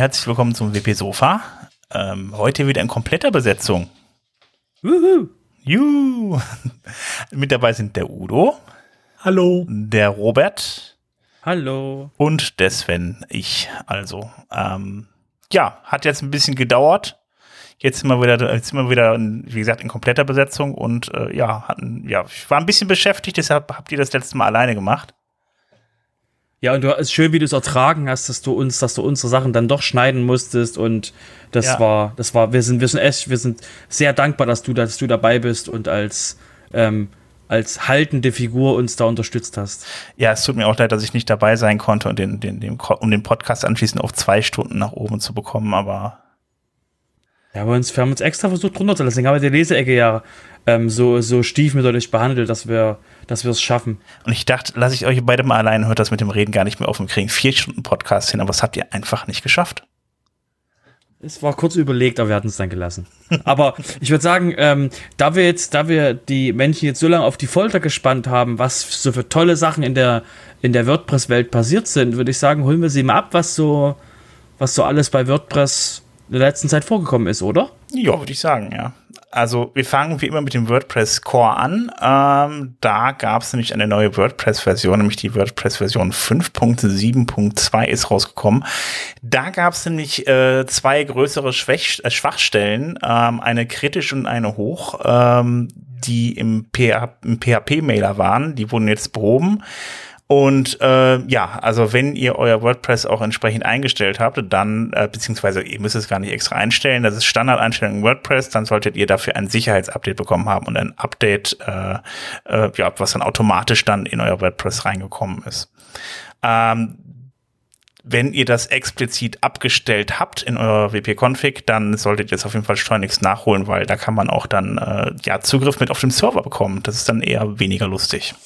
Herzlich willkommen zum WP Sofa. Ähm, heute wieder in kompletter Besetzung. Wuhu. Juhu. Mit dabei sind der Udo. Hallo. Der Robert. Hallo. Und der Sven, ich. Also, ähm, ja, hat jetzt ein bisschen gedauert. Jetzt sind wir wieder, jetzt sind wir wieder, in, wie gesagt, in kompletter Besetzung und äh, ja, hatten, ja, ich war ein bisschen beschäftigt, deshalb habt ihr das letzte Mal alleine gemacht. Ja, und du ist schön, wie du es ertragen hast, dass du uns, dass du unsere Sachen dann doch schneiden musstest und das ja. war, das war, wir sind, wir sind echt, wir sind sehr dankbar, dass du, dass du dabei bist und als ähm, als haltende Figur uns da unterstützt hast. Ja, es tut mir auch leid, dass ich nicht dabei sein konnte und den, den, den, um den Podcast anschließend auf zwei Stunden nach oben zu bekommen, aber. Ja, wir, uns, wir haben uns extra versucht runterzulassen, aber die Leseecke ja ähm, so, so stiefmütterlich behandelt, dass wir dass wir es schaffen. Und ich dachte, lasse ich euch beide mal allein, hört das mit dem Reden gar nicht mehr auf und kriegen vier Stunden Podcast hin, aber das habt ihr einfach nicht geschafft. Es war kurz überlegt, aber wir hatten es dann gelassen. aber ich würde sagen, ähm, da wir jetzt, da wir die Menschen jetzt so lange auf die Folter gespannt haben, was so für tolle Sachen in der, in der WordPress-Welt passiert sind, würde ich sagen, holen wir sie mal ab, was so, was so alles bei WordPress in der letzten Zeit vorgekommen ist, oder? Ja, würde ich sagen, ja. Also wir fangen wie immer mit dem WordPress Core an. Ähm, da gab es nämlich eine neue WordPress-Version, nämlich die WordPress-Version 5.7.2 ist rausgekommen. Da gab es nämlich äh, zwei größere Schwäch äh, Schwachstellen, ähm, eine kritisch und eine hoch, ähm, die im, im PHP-Mailer waren. Die wurden jetzt behoben. Und äh, ja, also wenn ihr euer WordPress auch entsprechend eingestellt habt, dann, äh, beziehungsweise ihr müsst es gar nicht extra einstellen, das ist Standardeinstellung in WordPress, dann solltet ihr dafür ein Sicherheitsupdate bekommen haben und ein Update, äh, äh, ja, was dann automatisch dann in euer WordPress reingekommen ist. Ähm, wenn ihr das explizit abgestellt habt in eurer WP-Config, dann solltet ihr es auf jeden Fall schleunigst nachholen, weil da kann man auch dann äh, ja Zugriff mit auf dem Server bekommen. Das ist dann eher weniger lustig.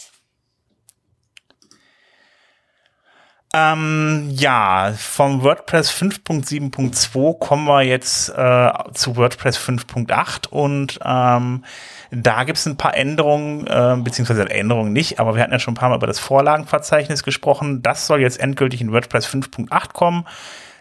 Ähm, ja, vom WordPress 5.7.2 kommen wir jetzt äh, zu WordPress 5.8 und ähm, da gibt es ein paar Änderungen, äh, beziehungsweise Änderungen nicht, aber wir hatten ja schon ein paar Mal über das Vorlagenverzeichnis gesprochen. Das soll jetzt endgültig in WordPress 5.8 kommen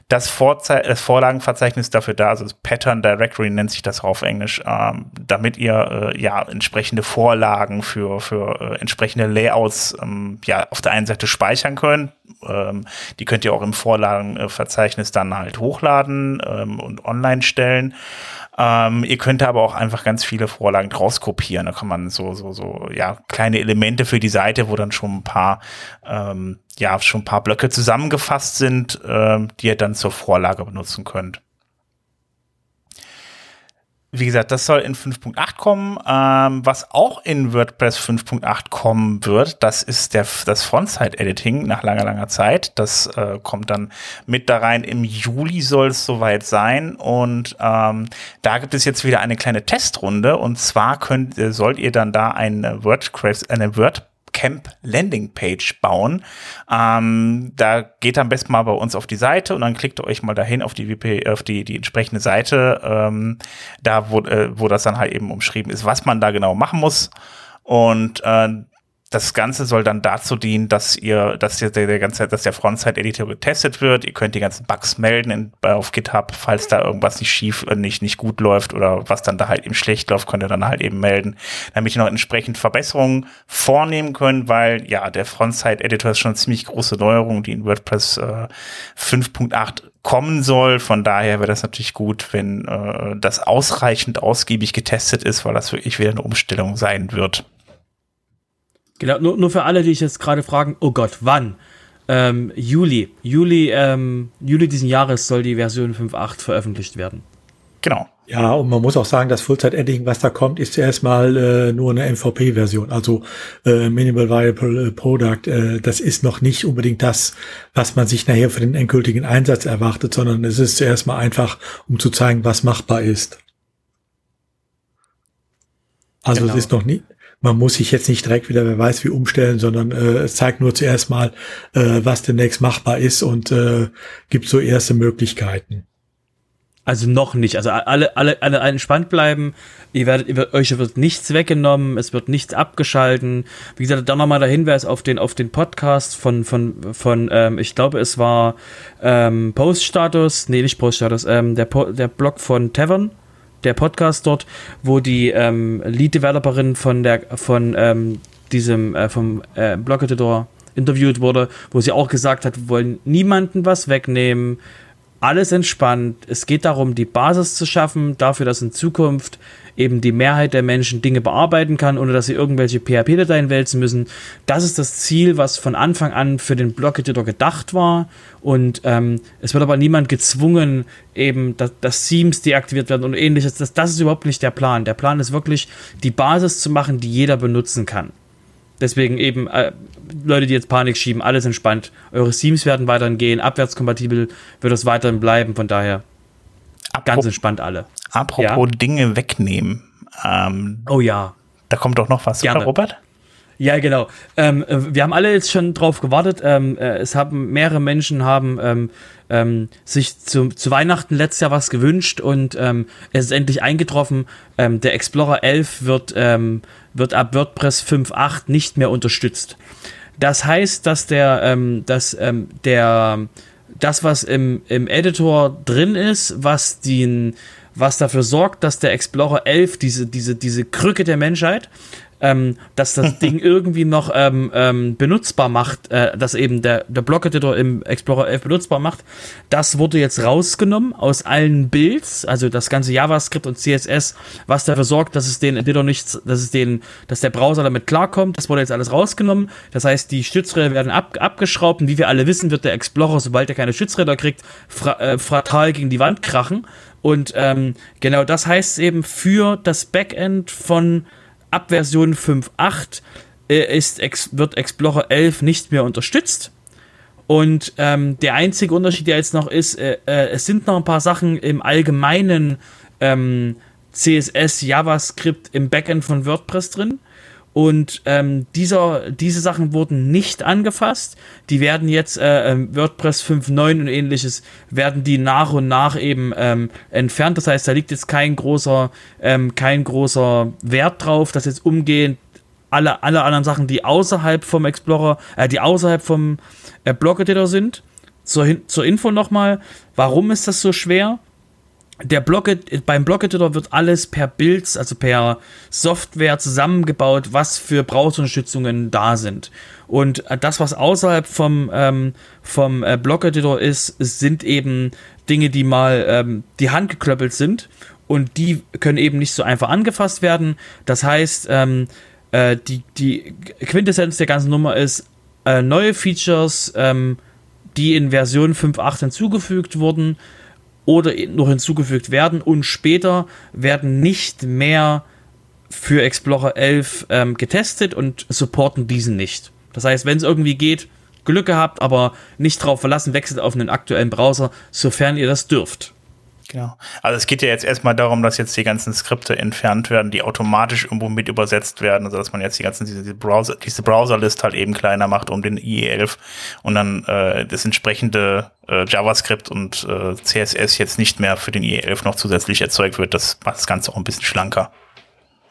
das, Vorze das Vorlagenverzeichnis dafür da, also das Pattern Directory nennt sich das auf Englisch, ähm, damit ihr äh, ja entsprechende Vorlagen für, für äh, entsprechende Layouts ähm, ja auf der einen Seite speichern könnt. Ähm, die könnt ihr auch im Vorlagenverzeichnis dann halt hochladen ähm, und online stellen. Ähm, ihr könnt aber auch einfach ganz viele Vorlagen draus kopieren. Da kann man so, so, so, ja, kleine Elemente für die Seite, wo dann schon ein paar, ähm, ja, schon ein paar Blöcke zusammengefasst sind, ähm, die ihr dann zur Vorlage benutzen könnt. Wie gesagt, das soll in 5.8 kommen. Ähm, was auch in WordPress 5.8 kommen wird, das ist der, das Frontside-Editing nach langer, langer Zeit. Das äh, kommt dann mit da rein. Im Juli soll es soweit sein. Und ähm, da gibt es jetzt wieder eine kleine Testrunde. Und zwar könnt, äh, sollt ihr dann da eine WordPress, eine WordPress Camp Landing Page bauen. Ähm, da geht am besten mal bei uns auf die Seite und dann klickt ihr euch mal dahin auf die WP, auf die, die entsprechende Seite, ähm, da wo, äh, wo das dann halt eben umschrieben ist, was man da genau machen muss. Und äh, das Ganze soll dann dazu dienen, dass ihr, dass der, der ganze, dass der Frontside-Editor getestet wird. Ihr könnt die ganzen Bugs melden in, auf GitHub, falls da irgendwas nicht schief, äh, nicht, nicht gut läuft oder was dann da halt eben schlecht läuft, könnt ihr dann halt eben melden, damit ihr noch entsprechend Verbesserungen vornehmen könnt, weil ja, der Frontside-Editor ist schon eine ziemlich große Neuerung, die in WordPress äh, 5.8 kommen soll. Von daher wäre das natürlich gut, wenn äh, das ausreichend ausgiebig getestet ist, weil das wirklich wieder eine Umstellung sein wird. Genau, nur, nur für alle, die sich jetzt gerade fragen, oh Gott, wann? Ähm, Juli. Juli, ähm, Juli diesen Jahres soll die Version 5.8 veröffentlicht werden. Genau. Ja, und man muss auch sagen, das Full-Zeit-Editing, was da kommt, ist zuerst mal äh, nur eine MVP-Version, also äh, Minimal Viable Product. Äh, das ist noch nicht unbedingt das, was man sich nachher für den endgültigen Einsatz erwartet, sondern es ist zuerst mal einfach, um zu zeigen, was machbar ist. Also genau. es ist noch nie, man muss sich jetzt nicht direkt wieder, wer weiß wie, umstellen, sondern äh, es zeigt nur zuerst mal, äh, was demnächst machbar ist und äh, gibt so erste Möglichkeiten. Also noch nicht. Also alle, alle, alle entspannt bleiben. Ihr werdet, ihr euch wird nichts weggenommen, es wird nichts abgeschalten. Wie gesagt, dann nochmal der Hinweis auf den, auf den Podcast von, von, von ähm, ich glaube, es war ähm, Poststatus, nee, nicht Poststatus, ähm, der, po der Blog von Tavern, der Podcast dort, wo die ähm, Lead-Developerin von der, von ähm, diesem, äh, vom äh, Blog-Editor interviewt wurde, wo sie auch gesagt hat, wir wollen niemanden was wegnehmen, alles entspannt. Es geht darum, die Basis zu schaffen, dafür, dass in Zukunft eben die Mehrheit der Menschen Dinge bearbeiten kann, ohne dass sie irgendwelche PHP-Dateien wälzen müssen. Das ist das Ziel, was von Anfang an für den Blog-Editor gedacht war. Und ähm, es wird aber niemand gezwungen, eben, dass, dass Themes deaktiviert werden und ähnliches. Das, das ist überhaupt nicht der Plan. Der Plan ist wirklich, die Basis zu machen, die jeder benutzen kann. Deswegen eben, äh, Leute, die jetzt Panik schieben, alles entspannt. Eure Themes werden weiterhin gehen, abwärtskompatibel wird es weiterhin bleiben, von daher Apro ganz entspannt alle. Apropos ja? Dinge wegnehmen. Ähm, oh ja. Da kommt doch noch was, Gerne. oder Robert? Ja, genau. Ähm, äh, wir haben alle jetzt schon drauf gewartet. Ähm, äh, es haben mehrere Menschen haben ähm, ähm, sich zu, zu, Weihnachten letztes Jahr was gewünscht und ähm, es ist endlich eingetroffen. Ähm, der Explorer 11 wird, wird ab WordPress 5.8 nicht mehr unterstützt. Das heißt, dass der, dass der, das, was im, im Editor drin ist, was den, was dafür sorgt, dass der Explorer 11, diese, diese, diese Krücke der Menschheit, ähm, dass das Ding irgendwie noch ähm, ähm, benutzbar macht, äh, dass eben der, der Block-Editor im Explorer 11 benutzbar macht. Das wurde jetzt rausgenommen aus allen Builds, also das ganze JavaScript und CSS, was dafür sorgt, dass es den Editor nicht, dass es den, dass der Browser damit klarkommt. Das wurde jetzt alles rausgenommen. Das heißt, die Stützräder werden ab, abgeschraubt und wie wir alle wissen, wird der Explorer, sobald er keine Stützräder kriegt, fra äh, fatal gegen die Wand krachen. Und ähm, genau das heißt eben für das Backend von ab Version 5.8 äh, ist, wird Explorer 11 nicht mehr unterstützt. Und ähm, der einzige Unterschied, der jetzt noch ist, äh, äh, es sind noch ein paar Sachen im allgemeinen ähm, CSS, JavaScript im Backend von WordPress drin. Und ähm, dieser, diese Sachen wurden nicht angefasst. Die werden jetzt äh, ähm, WordPress 5.9 und ähnliches werden die nach und nach eben ähm, entfernt. Das heißt, da liegt jetzt kein großer, ähm, kein großer Wert drauf, dass jetzt umgehend alle, alle anderen Sachen, die außerhalb vom Explorer, äh, die außerhalb vom äh, Blog Editor sind. Zur, zur Info nochmal, warum ist das so schwer? Der Block, beim Block-Editor wird alles per Builds, also per Software zusammengebaut, was für Browserunterstützungen da sind. Und äh, das, was außerhalb vom, ähm, vom äh, Block-Editor ist, sind eben Dinge, die mal ähm, die Hand geklöppelt sind und die können eben nicht so einfach angefasst werden. Das heißt, ähm, äh, die, die Quintessenz der ganzen Nummer ist, äh, neue Features, ähm, die in Version 5.8 hinzugefügt wurden, oder noch hinzugefügt werden und später werden nicht mehr für Explorer 11 ähm, getestet und supporten diesen nicht. Das heißt, wenn es irgendwie geht, Glück gehabt, aber nicht drauf verlassen, wechselt auf einen aktuellen Browser, sofern ihr das dürft. Genau. Also es geht ja jetzt erstmal darum, dass jetzt die ganzen Skripte entfernt werden, die automatisch irgendwo mit übersetzt werden, also dass man jetzt die ganzen diese Browser diese Browserlist halt eben kleiner macht um den IE11 und dann äh, das entsprechende äh, JavaScript und äh, CSS jetzt nicht mehr für den IE11 noch zusätzlich erzeugt wird. Das macht das Ganze auch ein bisschen schlanker.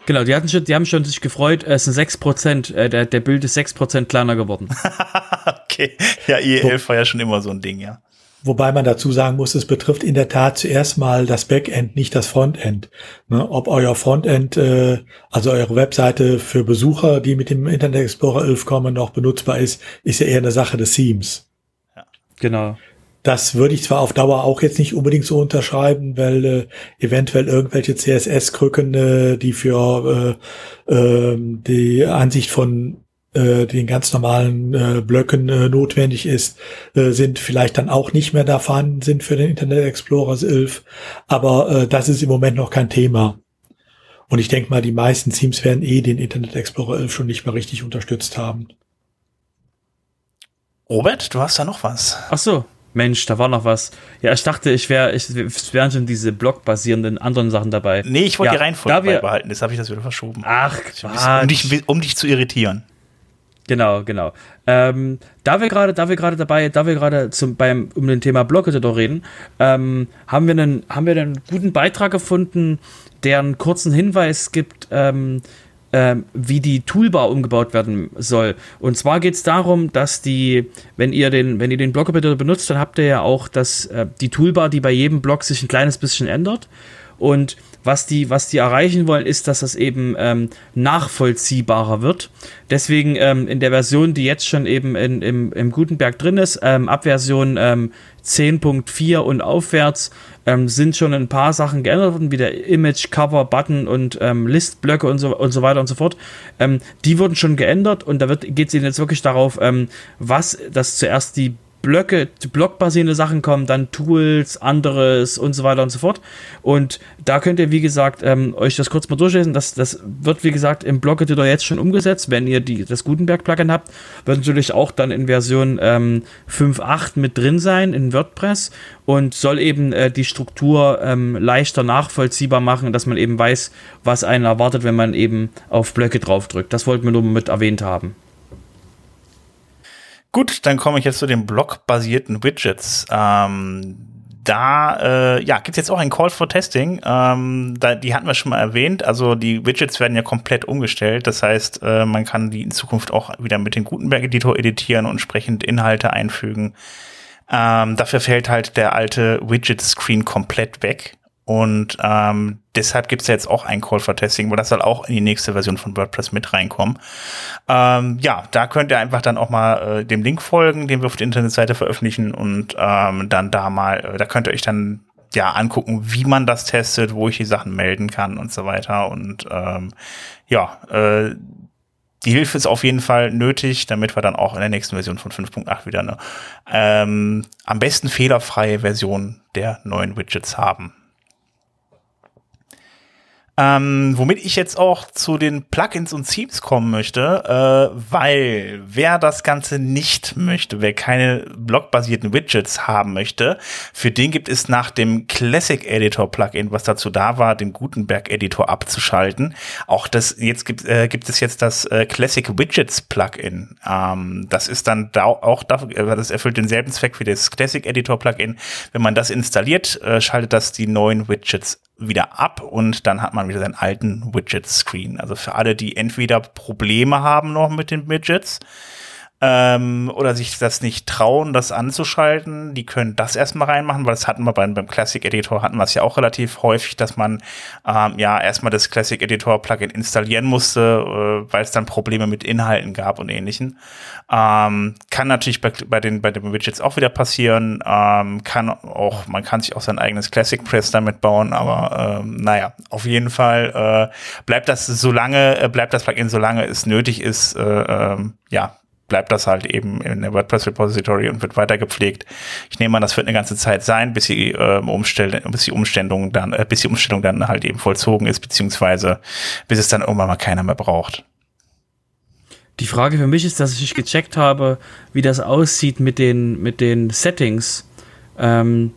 Genau, die, hatten schon, die haben schon sich gefreut, es sind 6%, äh, der, der Bild ist 6% kleiner geworden. okay, ja, IE11 war ja schon immer so ein Ding, ja. Wobei man dazu sagen muss, es betrifft in der Tat zuerst mal das Backend, nicht das Frontend. Ne, ob euer Frontend, äh, also eure Webseite für Besucher, die mit dem Internet Explorer 11 kommen, noch benutzbar ist, ist ja eher eine Sache des Themes. Ja, genau. Das würde ich zwar auf Dauer auch jetzt nicht unbedingt so unterschreiben, weil äh, eventuell irgendwelche CSS-Krücken, äh, die für äh, äh, die Ansicht von äh, den ganz normalen äh, Blöcken äh, notwendig ist, äh, sind vielleicht dann auch nicht mehr da vorhanden sind für den Internet Explorer 11. Aber äh, das ist im Moment noch kein Thema. Und ich denke mal, die meisten Teams werden eh den Internet Explorer 11 schon nicht mehr richtig unterstützt haben. Robert, du hast da noch was. Ach so, Mensch, da war noch was. Ja, ich dachte, ich wäre, ich, es wären schon diese blockbasierenden anderen Sachen dabei. Nee, ich wollte ja, die Reihenfolge beibehalten, jetzt habe ich das wieder verschoben. Ach, Quatsch. Um dich, um dich zu irritieren. Genau, genau. Ähm, da wir gerade, da wir gerade dabei, da wir gerade zum beim um den Thema Block-Editor reden, ähm, haben wir einen, haben wir einen guten Beitrag gefunden, der einen kurzen Hinweis gibt, ähm, ähm, wie die Toolbar umgebaut werden soll. Und zwar geht es darum, dass die, wenn ihr den, wenn ihr den Block-Editor benutzt, dann habt ihr ja auch das, äh, die Toolbar, die bei jedem Block sich ein kleines bisschen ändert. Und was die, was die erreichen wollen, ist, dass das eben ähm, nachvollziehbarer wird. Deswegen ähm, in der Version, die jetzt schon eben in, im, im Gutenberg drin ist, ähm, ab Version ähm, 10.4 und aufwärts, ähm, sind schon ein paar Sachen geändert worden, wie der Image, Cover, Button und ähm, Listblöcke und so, und so weiter und so fort. Ähm, die wurden schon geändert und da geht es jetzt wirklich darauf, ähm, was, dass zuerst die Blöcke, blockbasierende Sachen kommen, dann Tools, anderes und so weiter und so fort. Und da könnt ihr, wie gesagt, ähm, euch das kurz mal durchlesen. Das, das wird, wie gesagt, im Blog-Editor jetzt schon umgesetzt. Wenn ihr die, das Gutenberg-Plugin habt, wird natürlich auch dann in Version ähm, 5.8 mit drin sein in WordPress und soll eben äh, die Struktur ähm, leichter nachvollziehbar machen, dass man eben weiß, was einen erwartet, wenn man eben auf Blöcke draufdrückt. Das wollten wir nur mit erwähnt haben. Gut, dann komme ich jetzt zu den blockbasierten Widgets. Ähm, da äh, ja, gibt es jetzt auch ein Call for Testing. Ähm, da, die hatten wir schon mal erwähnt. Also die Widgets werden ja komplett umgestellt. Das heißt, äh, man kann die in Zukunft auch wieder mit dem Gutenberg-Editor editieren und entsprechend Inhalte einfügen. Ähm, dafür fällt halt der alte Widget-Screen komplett weg. Und ähm, deshalb gibt es ja jetzt auch ein Call for Testing, weil das soll auch in die nächste Version von WordPress mit reinkommen. Ähm, ja, da könnt ihr einfach dann auch mal äh, dem Link folgen, den wir auf der Internetseite veröffentlichen und ähm, dann da mal, äh, da könnt ihr euch dann ja angucken, wie man das testet, wo ich die Sachen melden kann und so weiter. Und ähm, ja, äh, die Hilfe ist auf jeden Fall nötig, damit wir dann auch in der nächsten Version von 5.8 wieder eine ähm, am besten fehlerfreie Version der neuen Widgets haben. Ähm, womit ich jetzt auch zu den Plugins und Themes kommen möchte, äh, weil wer das Ganze nicht möchte, wer keine blockbasierten Widgets haben möchte, für den gibt es nach dem Classic Editor Plugin, was dazu da war, den Gutenberg Editor abzuschalten, auch das jetzt gibt, äh, gibt es jetzt das äh, Classic Widgets Plugin. Ähm, das ist dann da auch dafür, äh, das erfüllt denselben Zweck wie das Classic Editor Plugin. Wenn man das installiert, äh, schaltet das die neuen Widgets wieder ab und dann hat man wieder seinen alten Widget-Screen. Also für alle, die entweder Probleme haben noch mit den Widgets, ähm, oder sich das nicht trauen, das anzuschalten, die können das erstmal reinmachen, weil das hatten wir beim, beim Classic Editor hatten wir es ja auch relativ häufig, dass man ähm, ja erstmal das Classic Editor Plugin installieren musste, äh, weil es dann Probleme mit Inhalten gab und ähnlichen. Ähm, kann natürlich bei, bei den bei den Widgets auch wieder passieren. Ähm, kann auch man kann sich auch sein eigenes Classic Press damit bauen, aber ähm, naja, auf jeden Fall äh, bleibt das so lange äh, bleibt das Plugin so lange es nötig ist. Äh, ähm, ja, bleibt das halt eben in der WordPress Repository und wird weiter gepflegt. Ich nehme an, das wird eine ganze Zeit sein, bis die äh, Umstellung, bis die Umstellung dann, äh, bis die Umstellung dann halt eben vollzogen ist, beziehungsweise bis es dann irgendwann mal keiner mehr braucht. Die Frage für mich ist, dass ich gecheckt habe, wie das aussieht mit den, mit den Settings. Ähm,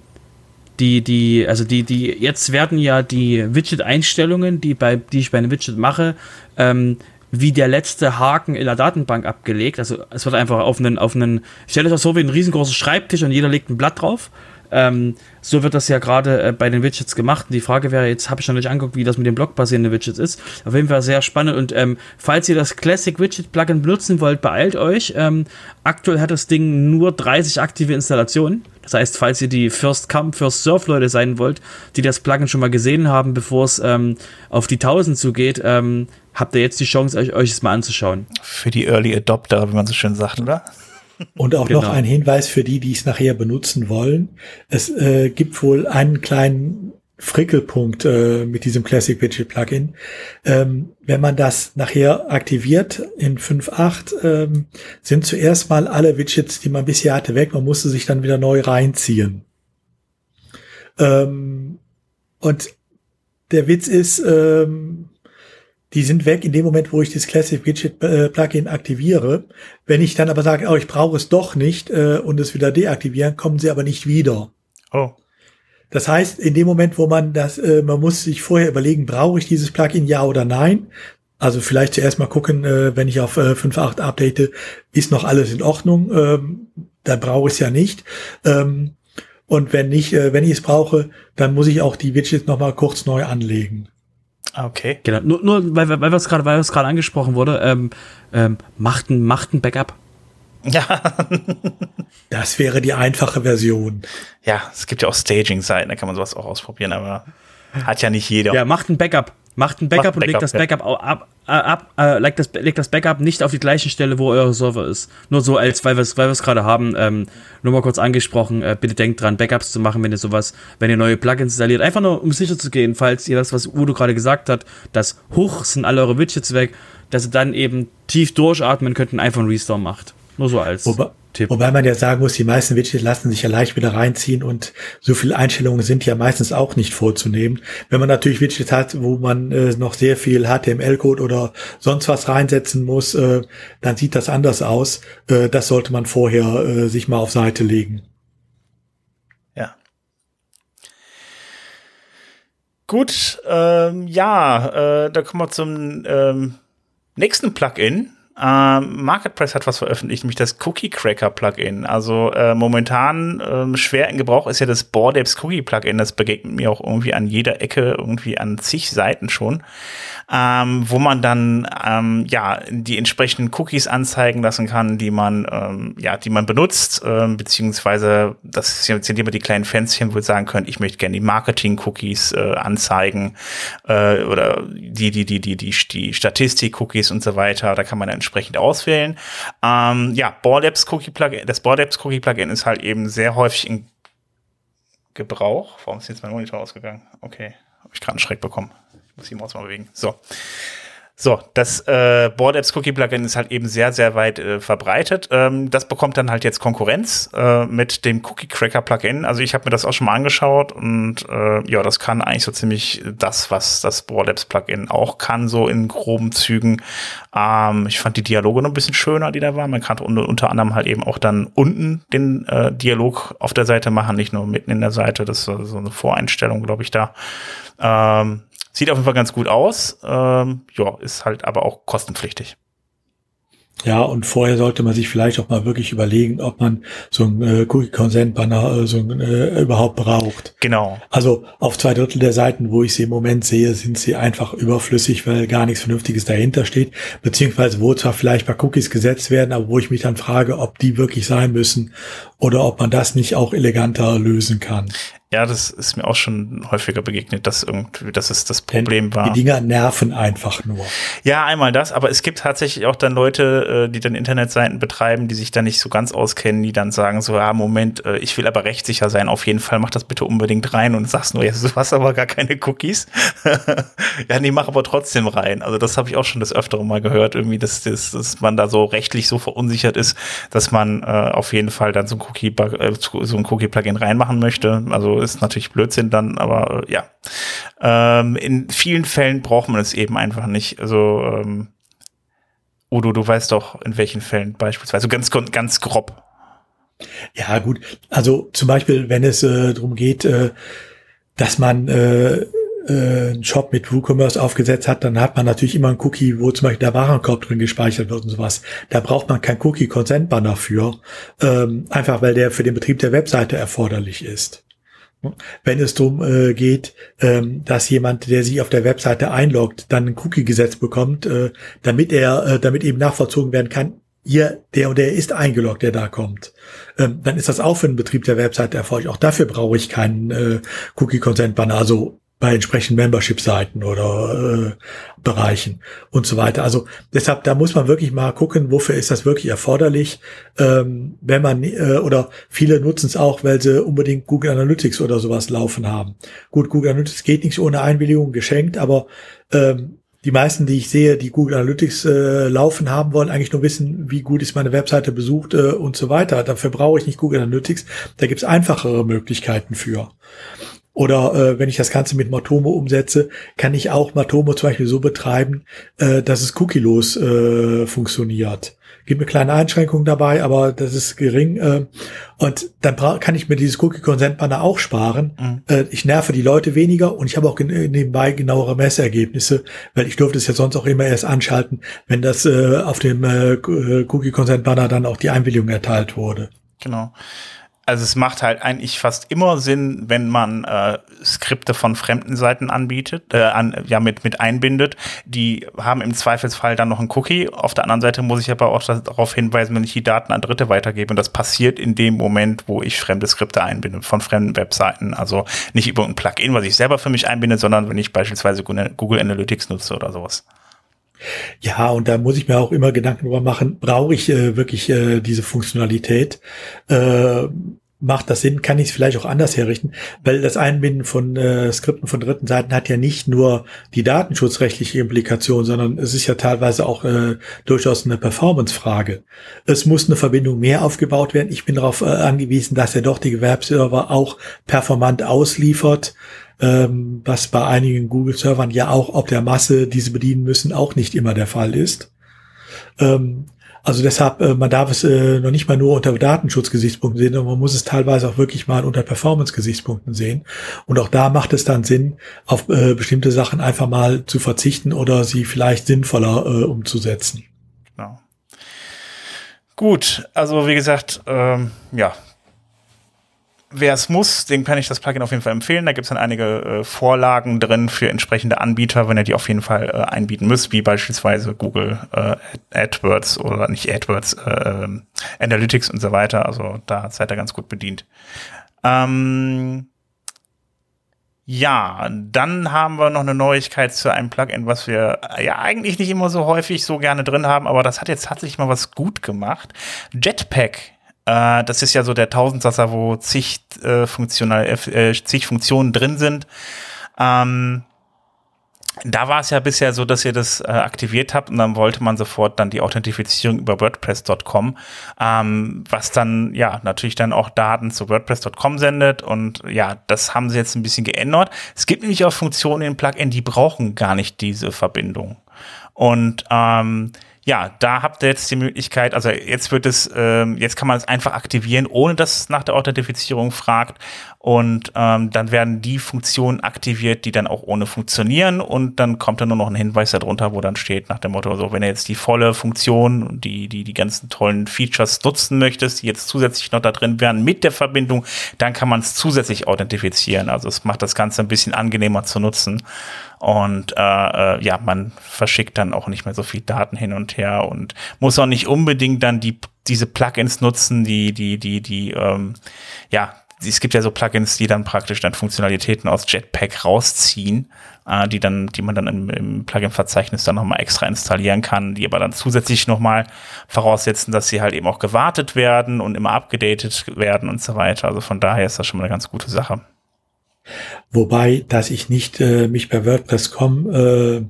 die, die, also die, die, jetzt werden ja die Widget-Einstellungen, die die ich bei einem Widget mache, ähm, wie der letzte Haken in der Datenbank abgelegt. Also es wird einfach auf einen, auf einen, stell euch das so wie ein riesengroßer Schreibtisch und jeder legt ein Blatt drauf. Ähm, so wird das ja gerade äh, bei den Widgets gemacht. Und die Frage wäre, jetzt habe ich noch nicht angeguckt, wie das mit den blockbasierenden Widgets ist. Auf jeden Fall sehr spannend. Und ähm, falls ihr das Classic Widget Plugin benutzen wollt, beeilt euch. Ähm, aktuell hat das Ding nur 30 aktive Installationen. Das heißt, falls ihr die First Come, First Surf Leute sein wollt, die das Plugin schon mal gesehen haben, bevor es ähm, auf die 1000 zugeht, ähm, habt ihr jetzt die Chance, euch, euch es mal anzuschauen. Für die Early Adopter, wie man so schön sagt, oder? Und auch genau. noch ein Hinweis für die, die es nachher benutzen wollen. Es äh, gibt wohl einen kleinen Frickelpunkt äh, mit diesem Classic Widget Plugin. Ähm, wenn man das nachher aktiviert in 5.8, ähm, sind zuerst mal alle Widgets, die man bisher hatte, weg. Man musste sich dann wieder neu reinziehen. Ähm, und der Witz ist, ähm, die sind weg in dem Moment, wo ich das Classic Widget äh, Plugin aktiviere. Wenn ich dann aber sage, oh, ich brauche es doch nicht äh, und es wieder deaktivieren, kommen sie aber nicht wieder. Oh. Das heißt, in dem Moment, wo man das, äh, man muss sich vorher überlegen, brauche ich dieses Plugin ja oder nein, Also vielleicht zuerst mal gucken, äh, wenn ich auf äh, 5.8 update, ist noch alles in Ordnung. Ähm, da brauche ich es ja nicht. Ähm, und wenn nicht, äh, wenn ich es brauche, dann muss ich auch die Widgets noch mal kurz neu anlegen. Okay. Genau. Nur, nur weil, weil es gerade, weil es gerade angesprochen wurde, ähm, ähm, macht ein, macht ein Backup. Ja. das wäre die einfache Version. Ja, es gibt ja auch Staging-Seiten, da kann man sowas auch ausprobieren, aber hat ja nicht jeder. Ja, macht ein Backup. Macht ein Backup Macht und Backup, legt das Backup ja. ab, ab äh, legt, das, legt das Backup nicht auf die gleiche Stelle, wo euer Server ist. Nur so als, weil wir es weil gerade haben, ähm, nur mal kurz angesprochen, äh, bitte denkt dran, Backups zu machen, wenn ihr sowas, wenn ihr neue Plugins installiert. Einfach nur, um sicher zu gehen, falls ihr das, was Udo gerade gesagt hat, das hoch sind alle eure Widgets weg, dass ihr dann eben tief durchatmen könnt und einfach einen Restore macht. Nur so als. Wobei, Tipp. Wobei man ja sagen muss, die meisten Widgets lassen sich ja leicht wieder reinziehen und so viele Einstellungen sind ja meistens auch nicht vorzunehmen. Wenn man natürlich Widgets hat, wo man äh, noch sehr viel HTML-Code oder sonst was reinsetzen muss, äh, dann sieht das anders aus. Äh, das sollte man vorher äh, sich mal auf Seite legen. Ja. Gut, ähm, ja, äh, da kommen wir zum ähm, nächsten Plugin ähm, MarketPress hat was veröffentlicht, nämlich das Cookie Cracker Plugin. Also äh, momentan ähm, schwer in Gebrauch ist ja das Boardaps Cookie Plugin. Das begegnet mir auch irgendwie an jeder Ecke, irgendwie an zig Seiten schon ähm, wo man dann ähm, ja die entsprechenden Cookies anzeigen lassen kann, die man ähm, ja die man benutzt, ähm, beziehungsweise das sind immer die kleinen Fenstchen, wo ihr sagen könnt, ich möchte gerne die Marketing-Cookies äh, anzeigen äh, oder die die die die die die Statistik-Cookies und so weiter. Da kann man entsprechend auswählen. Ähm, ja, Boardapps Cookie Plugin, das Boardapps Cookie Plugin ist halt eben sehr häufig in Gebrauch. Warum ist jetzt mein Monitor ausgegangen? Okay, habe ich gerade einen Schreck bekommen muss die Maus mal bewegen. So. So, das äh, Board Apps Cookie Plugin ist halt eben sehr, sehr weit äh, verbreitet. Ähm, das bekommt dann halt jetzt Konkurrenz äh, mit dem Cookie Cracker Plugin. Also ich habe mir das auch schon mal angeschaut und äh, ja, das kann eigentlich so ziemlich das, was das Board Apps Plugin auch kann, so in groben Zügen. Ähm, ich fand die Dialoge noch ein bisschen schöner, die da waren. Man kann unter, anderem halt eben auch dann unten den äh, Dialog auf der Seite machen, nicht nur mitten in der Seite. Das ist so eine Voreinstellung, glaube ich, da. Ähm, Sieht auf jeden Fall ganz gut aus. Ähm, ja, ist halt aber auch kostenpflichtig. Ja, und vorher sollte man sich vielleicht auch mal wirklich überlegen, ob man so ein äh, Cookie Consent Banner äh, so ein, äh, überhaupt braucht. Genau. Also auf zwei Drittel der Seiten, wo ich sie im Moment sehe, sind sie einfach überflüssig, weil gar nichts Vernünftiges dahinter steht. Beziehungsweise wo zwar vielleicht paar Cookies gesetzt werden, aber wo ich mich dann frage, ob die wirklich sein müssen oder ob man das nicht auch eleganter lösen kann. Ja, das ist mir auch schon häufiger begegnet, dass irgendwie, dass es das Problem war. Die Dinger nerven einfach nur. Ja, einmal das, aber es gibt tatsächlich auch dann Leute, äh, die dann Internetseiten betreiben, die sich da nicht so ganz auskennen, die dann sagen so, ja, Moment, äh, ich will aber rechtssicher sein, auf jeden Fall mach das bitte unbedingt rein und sagst nur, ja, du hast aber gar keine Cookies. ja, nee, mach aber trotzdem rein. Also das habe ich auch schon das Öfteren mal gehört, irgendwie, dass, dass, dass man da so rechtlich so verunsichert ist, dass man äh, auf jeden Fall dann so ein Cookie, äh, so ein Cookie-Plugin reinmachen möchte. Also ist natürlich Blödsinn dann, aber äh, ja. Ähm, in vielen Fällen braucht man es eben einfach nicht. Also, ähm, Udo, du weißt doch, in welchen Fällen beispielsweise, ganz, ganz grob. Ja, gut. Also zum Beispiel, wenn es äh, darum geht, äh, dass man äh, äh, einen Shop mit WooCommerce aufgesetzt hat, dann hat man natürlich immer einen Cookie, wo zum Beispiel der Warenkorb drin gespeichert wird und sowas. Da braucht man kein Cookie-Consent-Banner für, ähm, einfach weil der für den Betrieb der Webseite erforderlich ist. Wenn es darum äh, geht, ähm, dass jemand, der sich auf der Webseite einloggt, dann ein Cookie gesetzt bekommt, äh, damit er, äh, damit eben nachvollzogen werden kann, hier, der und der ist eingeloggt, der da kommt. Ähm, dann ist das auch für den Betrieb der Webseite erfolgreich. Auch dafür brauche ich keinen äh, Cookie-Consent-Banner. Also bei entsprechenden Membership-Seiten oder äh, Bereichen und so weiter. Also deshalb, da muss man wirklich mal gucken, wofür ist das wirklich erforderlich, ähm, wenn man äh, oder viele nutzen es auch, weil sie unbedingt Google Analytics oder sowas laufen haben. Gut, Google Analytics geht nicht ohne Einwilligung geschenkt, aber ähm, die meisten, die ich sehe, die Google Analytics äh, laufen haben, wollen eigentlich nur wissen, wie gut ist meine Webseite besucht äh, und so weiter. Dafür brauche ich nicht Google Analytics. Da gibt's einfachere Möglichkeiten für. Oder äh, wenn ich das Ganze mit Matomo umsetze, kann ich auch Matomo zum Beispiel so betreiben, äh, dass es cookielos äh, funktioniert. Gibt mir kleine Einschränkungen dabei, aber das ist gering. Äh, und dann kann ich mir dieses Cookie-Consent-Banner auch sparen. Mhm. Äh, ich nerve die Leute weniger und ich habe auch nebenbei genauere Messergebnisse, weil ich durfte es ja sonst auch immer erst anschalten, wenn das äh, auf dem äh, Cookie-Consent-Banner dann auch die Einwilligung erteilt wurde. Genau also es macht halt eigentlich fast immer Sinn, wenn man äh, Skripte von fremden Seiten anbietet, äh, an, ja mit mit einbindet. Die haben im Zweifelsfall dann noch einen Cookie. Auf der anderen Seite muss ich aber auch darauf hinweisen, wenn ich die Daten an Dritte weitergebe. Und das passiert in dem Moment, wo ich fremde Skripte einbinde von fremden Webseiten. Also nicht über ein Plugin, was ich selber für mich einbinde, sondern wenn ich beispielsweise Google Analytics nutze oder sowas. Ja, und da muss ich mir auch immer Gedanken darüber machen, brauche ich äh, wirklich äh, diese Funktionalität? Äh, macht das Sinn? Kann ich es vielleicht auch anders herrichten? Weil das Einbinden von äh, Skripten von dritten Seiten hat ja nicht nur die datenschutzrechtliche Implikation, sondern es ist ja teilweise auch äh, durchaus eine Performance-Frage. Es muss eine Verbindung mehr aufgebaut werden. Ich bin darauf äh, angewiesen, dass er doch die Gewerbserver auch performant ausliefert ähm, was bei einigen Google-Servern ja auch ob der Masse, die sie bedienen müssen, auch nicht immer der Fall ist. Ähm, also deshalb, äh, man darf es äh, noch nicht mal nur unter Datenschutzgesichtspunkten sehen, sondern man muss es teilweise auch wirklich mal unter Performance-Gesichtspunkten sehen. Und auch da macht es dann Sinn, auf äh, bestimmte Sachen einfach mal zu verzichten oder sie vielleicht sinnvoller äh, umzusetzen. Genau. Gut, also wie gesagt, ähm, ja, wer es muss, dem kann ich das Plugin auf jeden Fall empfehlen. Da gibt es dann einige äh, Vorlagen drin für entsprechende Anbieter, wenn ihr die auf jeden Fall äh, einbieten müsst, wie beispielsweise Google äh, AdWords oder nicht AdWords, äh, Analytics und so weiter. Also da seid ihr ganz gut bedient. Ähm, ja, dann haben wir noch eine Neuigkeit zu einem Plugin, was wir äh, ja eigentlich nicht immer so häufig so gerne drin haben, aber das hat jetzt tatsächlich mal was gut gemacht. Jetpack äh, das ist ja so der Tausendsasser, wo zig, äh, funktional, äh, zig Funktionen drin sind. Ähm, da war es ja bisher so, dass ihr das äh, aktiviert habt und dann wollte man sofort dann die Authentifizierung über WordPress.com, ähm, was dann ja natürlich dann auch Daten zu WordPress.com sendet und ja, das haben sie jetzt ein bisschen geändert. Es gibt nämlich auch Funktionen in Plugin, die brauchen gar nicht diese Verbindung. Und ähm, ja, da habt ihr jetzt die Möglichkeit, also jetzt wird es, ähm, jetzt kann man es einfach aktivieren, ohne dass es nach der Authentifizierung fragt. Und ähm, dann werden die Funktionen aktiviert, die dann auch ohne funktionieren. Und dann kommt dann nur noch ein Hinweis darunter, wo dann steht nach dem Motto, so wenn ihr jetzt die volle Funktion, die, die, die ganzen tollen Features nutzen möchtest, die jetzt zusätzlich noch da drin wären mit der Verbindung, dann kann man es zusätzlich authentifizieren. Also es macht das Ganze ein bisschen angenehmer zu nutzen. Und äh, äh, ja, man verschickt dann auch nicht mehr so viel Daten hin und her und muss auch nicht unbedingt dann die diese Plugins nutzen, die die die die ähm, ja es gibt ja so Plugins, die dann praktisch dann Funktionalitäten aus Jetpack rausziehen, äh, die dann, die man dann im, im Plugin-Verzeichnis dann nochmal extra installieren kann, die aber dann zusätzlich nochmal voraussetzen, dass sie halt eben auch gewartet werden und immer abgedatet werden und so weiter. Also von daher ist das schon mal eine ganz gute Sache. Wobei, dass ich nicht äh, mich bei WordPress.com äh,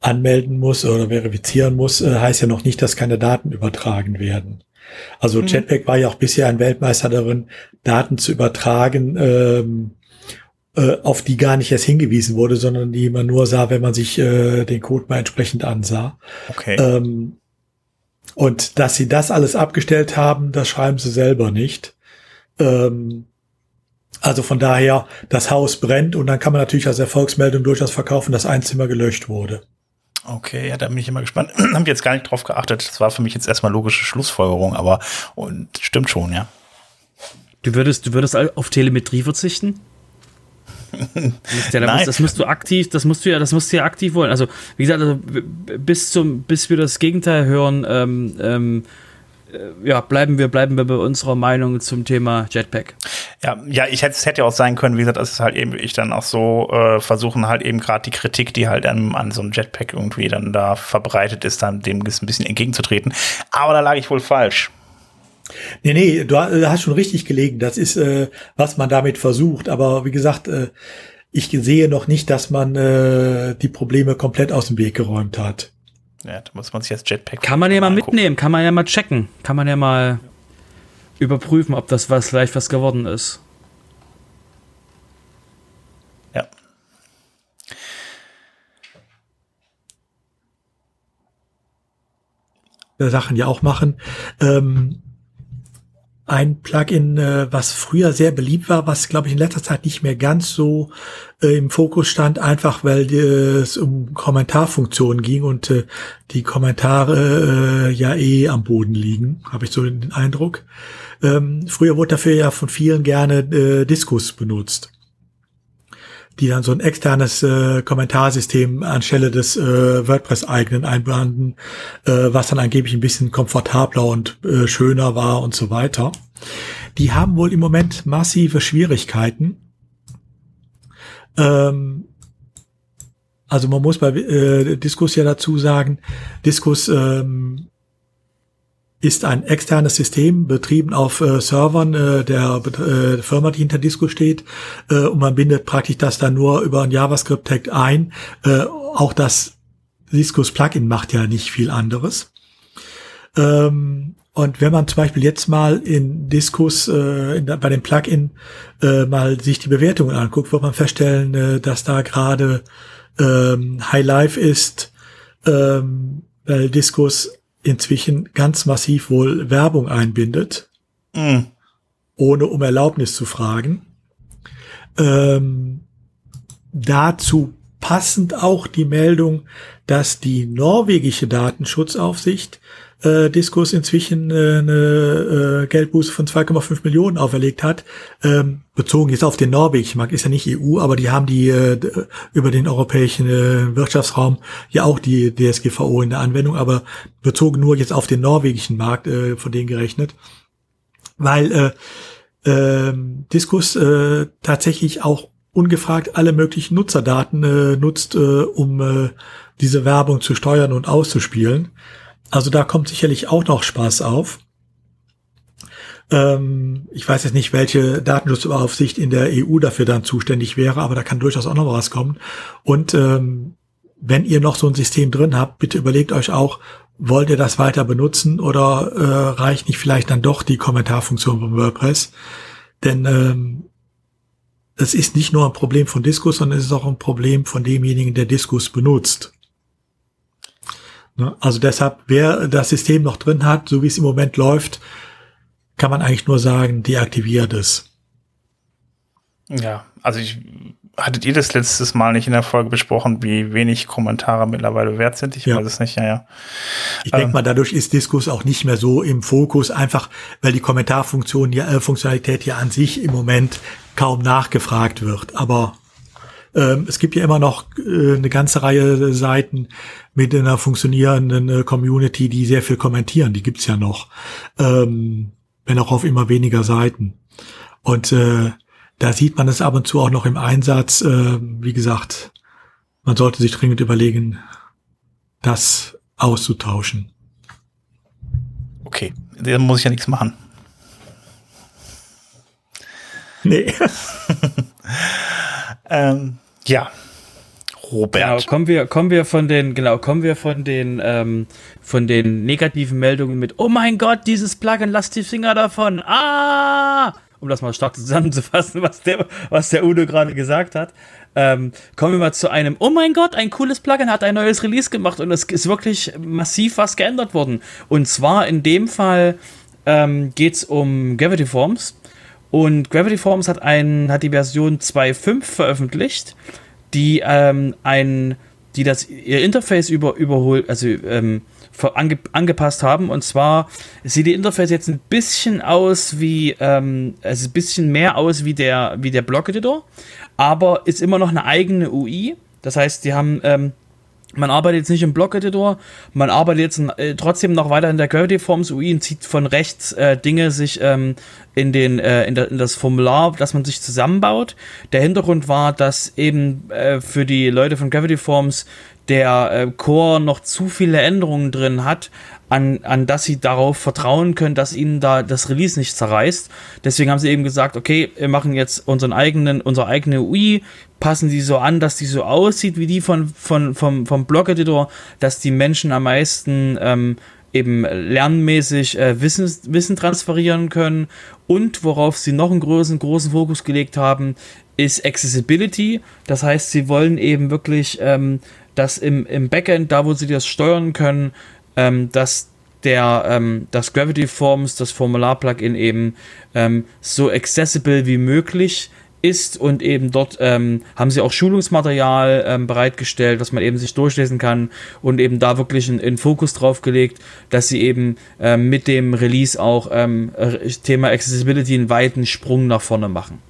anmelden muss oder verifizieren muss, äh, heißt ja noch nicht, dass keine Daten übertragen werden. Also mhm. Jetpack war ja auch bisher ein Weltmeister darin, Daten zu übertragen, ähm, äh, auf die gar nicht erst hingewiesen wurde, sondern die man nur sah, wenn man sich äh, den Code mal entsprechend ansah. Okay. Ähm, und dass sie das alles abgestellt haben, das schreiben sie selber nicht. Ähm, also von daher, das Haus brennt und dann kann man natürlich als Erfolgsmeldung durchaus verkaufen, dass ein Zimmer gelöscht wurde. Okay, ja, da bin ich immer gespannt. Hab jetzt gar nicht drauf geachtet. Das war für mich jetzt erstmal logische Schlussfolgerung, aber und stimmt schon, ja. Du würdest, du würdest auf Telemetrie verzichten? ja, da musst, das musst du aktiv, das musst du ja, das musst du ja aktiv wollen. Also, wie gesagt, also, bis zum, bis wir das Gegenteil hören, ähm, ähm, äh, ja, bleiben wir, bleiben wir bei unserer Meinung zum Thema Jetpack. Ja, ja, ich hätte, es hätte ja auch sein können, wie gesagt, das ist halt eben, ich dann auch so äh, versuchen halt eben gerade die Kritik, die halt an, an so einem Jetpack irgendwie dann da verbreitet ist, dann dem ein bisschen entgegenzutreten. Aber da lag ich wohl falsch. Nee, nee, du hast schon richtig gelegen. Das ist, äh, was man damit versucht. Aber wie gesagt, äh, ich sehe noch nicht, dass man äh, die Probleme komplett aus dem Weg geräumt hat. Ja, da muss man sich das Jetpack. Kann man ja mal angucken. mitnehmen, kann man ja mal checken, kann man ja mal ja. überprüfen, ob das was leicht was geworden ist. Ja. Sachen ja auch machen. Ähm, ein Plugin, äh, was früher sehr beliebt war, was glaube ich in letzter Zeit nicht mehr ganz so äh, im Fokus stand, einfach weil äh, es um Kommentarfunktionen ging und äh, die Kommentare äh, ja eh am Boden liegen, habe ich so den Eindruck. Ähm, früher wurde dafür ja von vielen gerne äh, Diskus benutzt die dann so ein externes äh, Kommentarsystem anstelle des äh, WordPress-eigenen einblenden, äh, was dann angeblich ein bisschen komfortabler und äh, schöner war und so weiter. Die haben wohl im Moment massive Schwierigkeiten. Ähm, also man muss bei äh, Diskus ja dazu sagen, Diskus ähm, ist ein externes System, betrieben auf äh, Servern äh, der äh, Firma, die hinter Disco steht. Äh, und man bindet praktisch das dann nur über ein JavaScript-Tag ein. Äh, auch das Discos Plugin macht ja nicht viel anderes. Ähm, und wenn man zum Beispiel jetzt mal in Diskus äh, in, bei dem Plugin äh, mal sich die Bewertungen anguckt, wird man feststellen, äh, dass da gerade ähm, High Life ist, ähm, weil Diskus inzwischen ganz massiv wohl Werbung einbindet, mm. ohne um Erlaubnis zu fragen. Ähm, dazu passend auch die Meldung, dass die norwegische Datenschutzaufsicht äh, Diskus inzwischen äh, eine äh, Geldbuße von 2,5 Millionen auferlegt hat, ähm, bezogen jetzt auf den norwegischen Markt, ist ja nicht EU, aber die haben die äh, über den europäischen äh, Wirtschaftsraum ja auch die DSGVO in der Anwendung, aber bezogen nur jetzt auf den norwegischen Markt äh, von denen gerechnet, weil äh, äh, Diskus äh, tatsächlich auch ungefragt alle möglichen Nutzerdaten äh, nutzt, äh, um äh, diese Werbung zu steuern und auszuspielen. Also da kommt sicherlich auch noch Spaß auf. Ähm, ich weiß jetzt nicht, welche Datenschutzaufsicht in der EU dafür dann zuständig wäre, aber da kann durchaus auch noch was kommen. Und ähm, wenn ihr noch so ein System drin habt, bitte überlegt euch auch, wollt ihr das weiter benutzen oder äh, reicht nicht vielleicht dann doch die Kommentarfunktion von WordPress? Denn ähm, es ist nicht nur ein Problem von Diskus, sondern es ist auch ein Problem von demjenigen, der Diskus benutzt. Ne? Also deshalb, wer das System noch drin hat, so wie es im Moment läuft, kann man eigentlich nur sagen, deaktiviert es. Ja, also ich hattet ihr das letztes Mal nicht in der Folge besprochen, wie wenig Kommentare mittlerweile wert sind? Ich ja. weiß es nicht, ja, ja. Ich ähm, denke mal, dadurch ist Diskus auch nicht mehr so im Fokus, einfach weil die Kommentarfunktion ja, äh, Funktionalität ja an sich im Moment kaum nachgefragt wird. Aber ähm, es gibt ja immer noch äh, eine ganze Reihe Seiten mit einer funktionierenden äh, Community, die sehr viel kommentieren. Die gibt's ja noch, ähm, wenn auch auf immer weniger Seiten. Und äh, da sieht man es ab und zu auch noch im Einsatz. Äh, wie gesagt, man sollte sich dringend überlegen, das auszutauschen. Okay, da muss ich ja nichts machen. Nee. ähm, ja. Robert. Genau, kommen wir, kommen wir von den, genau, kommen wir von den, ähm, von den negativen Meldungen mit, oh mein Gott, dieses Plugin, lass die Finger davon, ah! Um das mal stark zusammenzufassen, was der, was der Udo gerade gesagt hat. Ähm, kommen wir mal zu einem, oh mein Gott, ein cooles Plugin hat ein neues Release gemacht und es ist wirklich massiv was geändert worden. Und zwar in dem Fall ähm, geht es um Gravity Forms. Und Gravity Forms hat, ein, hat die Version 2.5 veröffentlicht, die ähm, ein, die das ihr Interface über, überholt, also ähm, ange, angepasst haben. Und zwar sieht die Interface jetzt ein bisschen aus wie, ähm, also ein bisschen mehr aus wie der, wie der Block-Editor, aber ist immer noch eine eigene UI. Das heißt, die haben ähm, man arbeitet jetzt nicht im Block-Editor, man arbeitet jetzt äh, trotzdem noch weiter in der Gravity Forms UI und zieht von rechts äh, Dinge sich ähm, in, den, äh, in, der, in, das Formular, das man sich zusammenbaut. Der Hintergrund war, dass eben äh, für die Leute von Gravity Forms der äh, Core noch zu viele Änderungen drin hat, an, an das sie darauf vertrauen können, dass ihnen da das Release nicht zerreißt. Deswegen haben sie eben gesagt, okay, wir machen jetzt unseren eigenen, unsere eigene UI, passen die so an, dass die so aussieht wie die von, von, vom, vom Blog-Editor, dass die Menschen am meisten ähm, eben lernmäßig äh, Wissen, Wissen transferieren können. Und worauf sie noch einen großen, großen Fokus gelegt haben, ist Accessibility. Das heißt, sie wollen eben wirklich, ähm, dass im, im Backend, da wo sie das steuern können, ähm, dass der ähm, das Gravity Forms, das Formular-Plugin eben ähm, so accessible wie möglich ist und eben dort ähm, haben sie auch Schulungsmaterial ähm, bereitgestellt, was man eben sich durchlesen kann und eben da wirklich einen Fokus drauf gelegt, dass sie eben ähm, mit dem Release auch ähm, Thema Accessibility einen weiten Sprung nach vorne machen.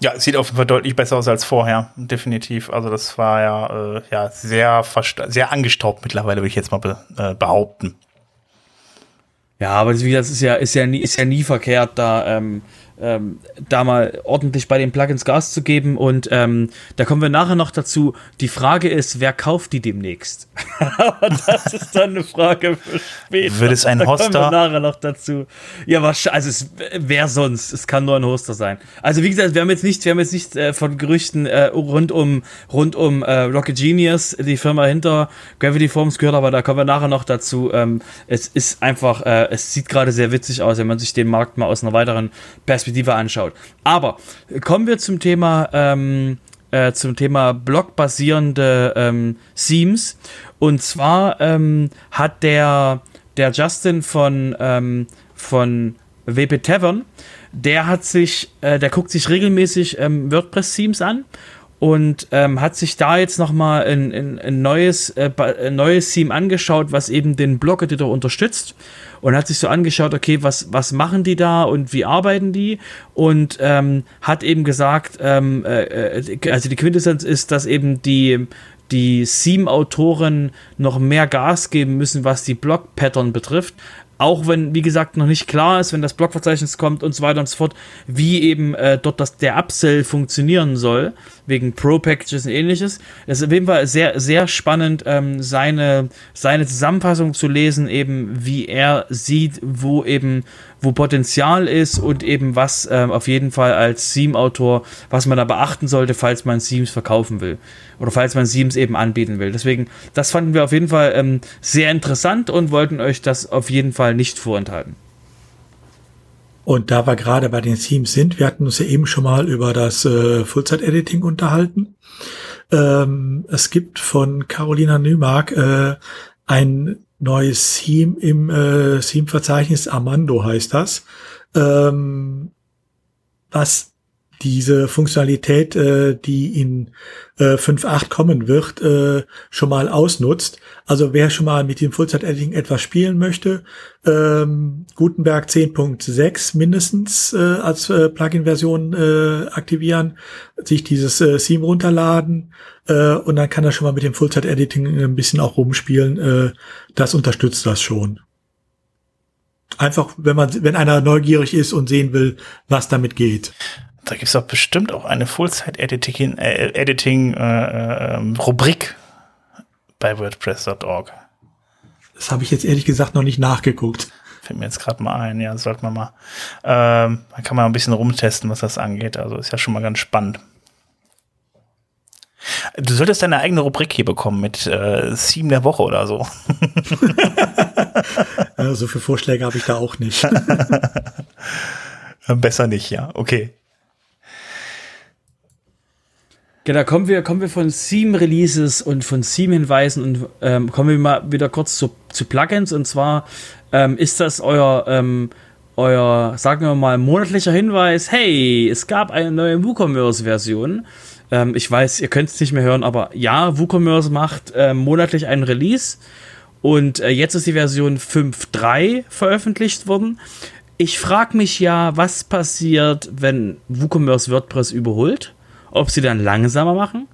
Ja, sieht auf jeden Fall deutlich besser aus als vorher, definitiv. Also das war ja, äh, ja sehr, sehr angestaubt mittlerweile, würde ich jetzt mal be äh, behaupten. Ja, aber das, ist ja, ist ja nie, ist ja nie verkehrt, da ähm, ähm, da mal ordentlich bei den Plugins Gas zu geben. Und ähm, da kommen wir nachher noch dazu. Die Frage ist, wer kauft die demnächst? Aber das ist dann eine Frage für später. Wird es ein Hoster? Da kommen wir nachher noch dazu. Ja, wahrscheinlich, also es, wer sonst? Es kann nur ein Hoster sein. Also wie gesagt, wir haben jetzt nicht, wir haben jetzt nicht äh, von Gerüchten äh, rund um rund um äh, Rocket Genius, die Firma hinter Gravity Forms gehört, aber da kommen wir nachher noch dazu. Ähm, es ist einfach, äh, es sieht gerade sehr witzig aus, wenn man sich den Markt mal aus einer weiteren Perspektive Perspektive anschaut. Aber kommen wir zum Thema, ähm, äh, zum Thema blockbasierende ähm, Themes. Und zwar ähm, hat der, der Justin von, ähm, von WP Tavern, der hat sich, äh, der guckt sich regelmäßig ähm, WordPress-Themes an und ähm, hat sich da jetzt nochmal ein, ein, ein, neues, äh, ein neues Theme angeschaut, was eben den Blog-Editor unterstützt und hat sich so angeschaut, okay, was, was machen die da und wie arbeiten die? Und ähm, hat eben gesagt, ähm, äh, äh also die Quintessenz ist, dass eben die, die Theme-Autoren noch mehr Gas geben müssen, was die Blog-Pattern betrifft, auch wenn, wie gesagt, noch nicht klar ist, wenn das Blockverzeichnis kommt und so weiter und so fort, wie eben äh, dort das, der Upsell funktionieren soll, wegen Pro-Packages und ähnliches. Es ist auf jeden Fall sehr, sehr spannend, ähm, seine, seine Zusammenfassung zu lesen, eben wie er sieht, wo eben wo Potenzial ist und eben was ähm, auf jeden Fall als Theme-Autor, was man da beachten sollte, falls man Themes verkaufen will oder falls man Themes eben anbieten will. Deswegen, das fanden wir auf jeden Fall ähm, sehr interessant und wollten euch das auf jeden Fall nicht vorenthalten. Und da wir gerade bei den Themes sind, wir hatten uns ja eben schon mal über das äh, Fullzeit-Editing unterhalten. Ähm, es gibt von Carolina Nümark äh, ein neues Theme im äh, Theme-Verzeichnis, Armando heißt das, ähm, was diese Funktionalität, äh, die in äh, 5.8 kommen wird, äh, schon mal ausnutzt. Also wer schon mal mit dem Fullzeit-Editing etwas spielen möchte, ähm, Gutenberg 10.6 mindestens äh, als äh, Plugin-Version äh, aktivieren, sich dieses äh, Theme runterladen äh, und dann kann er schon mal mit dem Fullzeit-Editing ein bisschen auch rumspielen. Äh, das unterstützt das schon. Einfach, wenn man, wenn einer neugierig ist und sehen will, was damit geht. Da gibt es doch bestimmt auch eine Full-Site-Editing äh, äh, äh, bei WordPress.org. Das habe ich jetzt ehrlich gesagt noch nicht nachgeguckt. Fällt mir jetzt gerade mal ein, ja, sollte man mal. Ähm, da kann man ein bisschen rumtesten, was das angeht. Also ist ja schon mal ganz spannend. Du solltest deine eigene Rubrik hier bekommen mit äh, Theme der Woche oder so. ja, so viele Vorschläge habe ich da auch nicht. Besser nicht, ja. Okay. Genau, kommen wir, kommen wir von Theme-Releases und von Theme-Hinweisen und ähm, kommen wir mal wieder kurz zu, zu Plugins. Und zwar ähm, ist das euer, ähm, euer, sagen wir mal, monatlicher Hinweis, hey, es gab eine neue WooCommerce-Version. Ähm, ich weiß, ihr könnt es nicht mehr hören, aber ja, WooCommerce macht äh, monatlich einen Release. Und äh, jetzt ist die Version 5.3 veröffentlicht worden. Ich frage mich ja, was passiert, wenn WooCommerce WordPress überholt? Ob sie dann langsamer machen,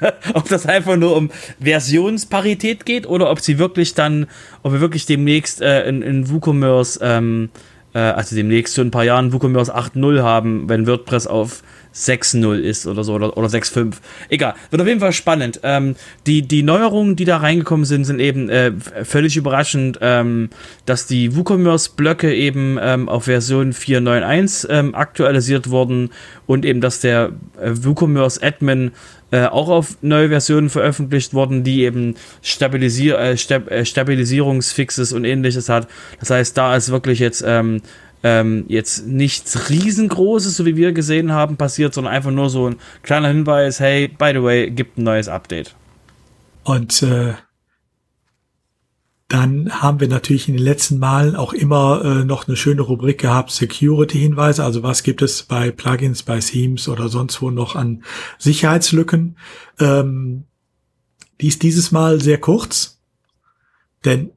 ob das einfach nur um Versionsparität geht oder ob sie wirklich dann, ob wir wirklich demnächst äh, in, in WooCommerce, ähm, äh, also demnächst so ein paar Jahren WooCommerce 8.0 haben, wenn WordPress auf 6-0 ist oder so oder, oder 6-5. Egal, wird auf jeden Fall spannend. Ähm, die, die Neuerungen, die da reingekommen sind, sind eben äh, völlig überraschend, ähm, dass die WooCommerce-Blöcke eben ähm, auf Version 4.9.1 ähm, aktualisiert wurden und eben, dass der äh, WooCommerce-Admin äh, auch auf neue Versionen veröffentlicht wurden, die eben Stabilisier äh, Stab äh, Stabilisierungsfixes und ähnliches hat. Das heißt, da ist wirklich jetzt ähm, ähm, jetzt nichts riesengroßes, so wie wir gesehen haben, passiert, sondern einfach nur so ein kleiner Hinweis, hey, by the way, gibt ein neues Update. Und äh, dann haben wir natürlich in den letzten Malen auch immer äh, noch eine schöne Rubrik gehabt, Security-Hinweise. Also was gibt es bei Plugins, bei Themes oder sonst wo noch an Sicherheitslücken. Ähm, die ist dieses Mal sehr kurz, denn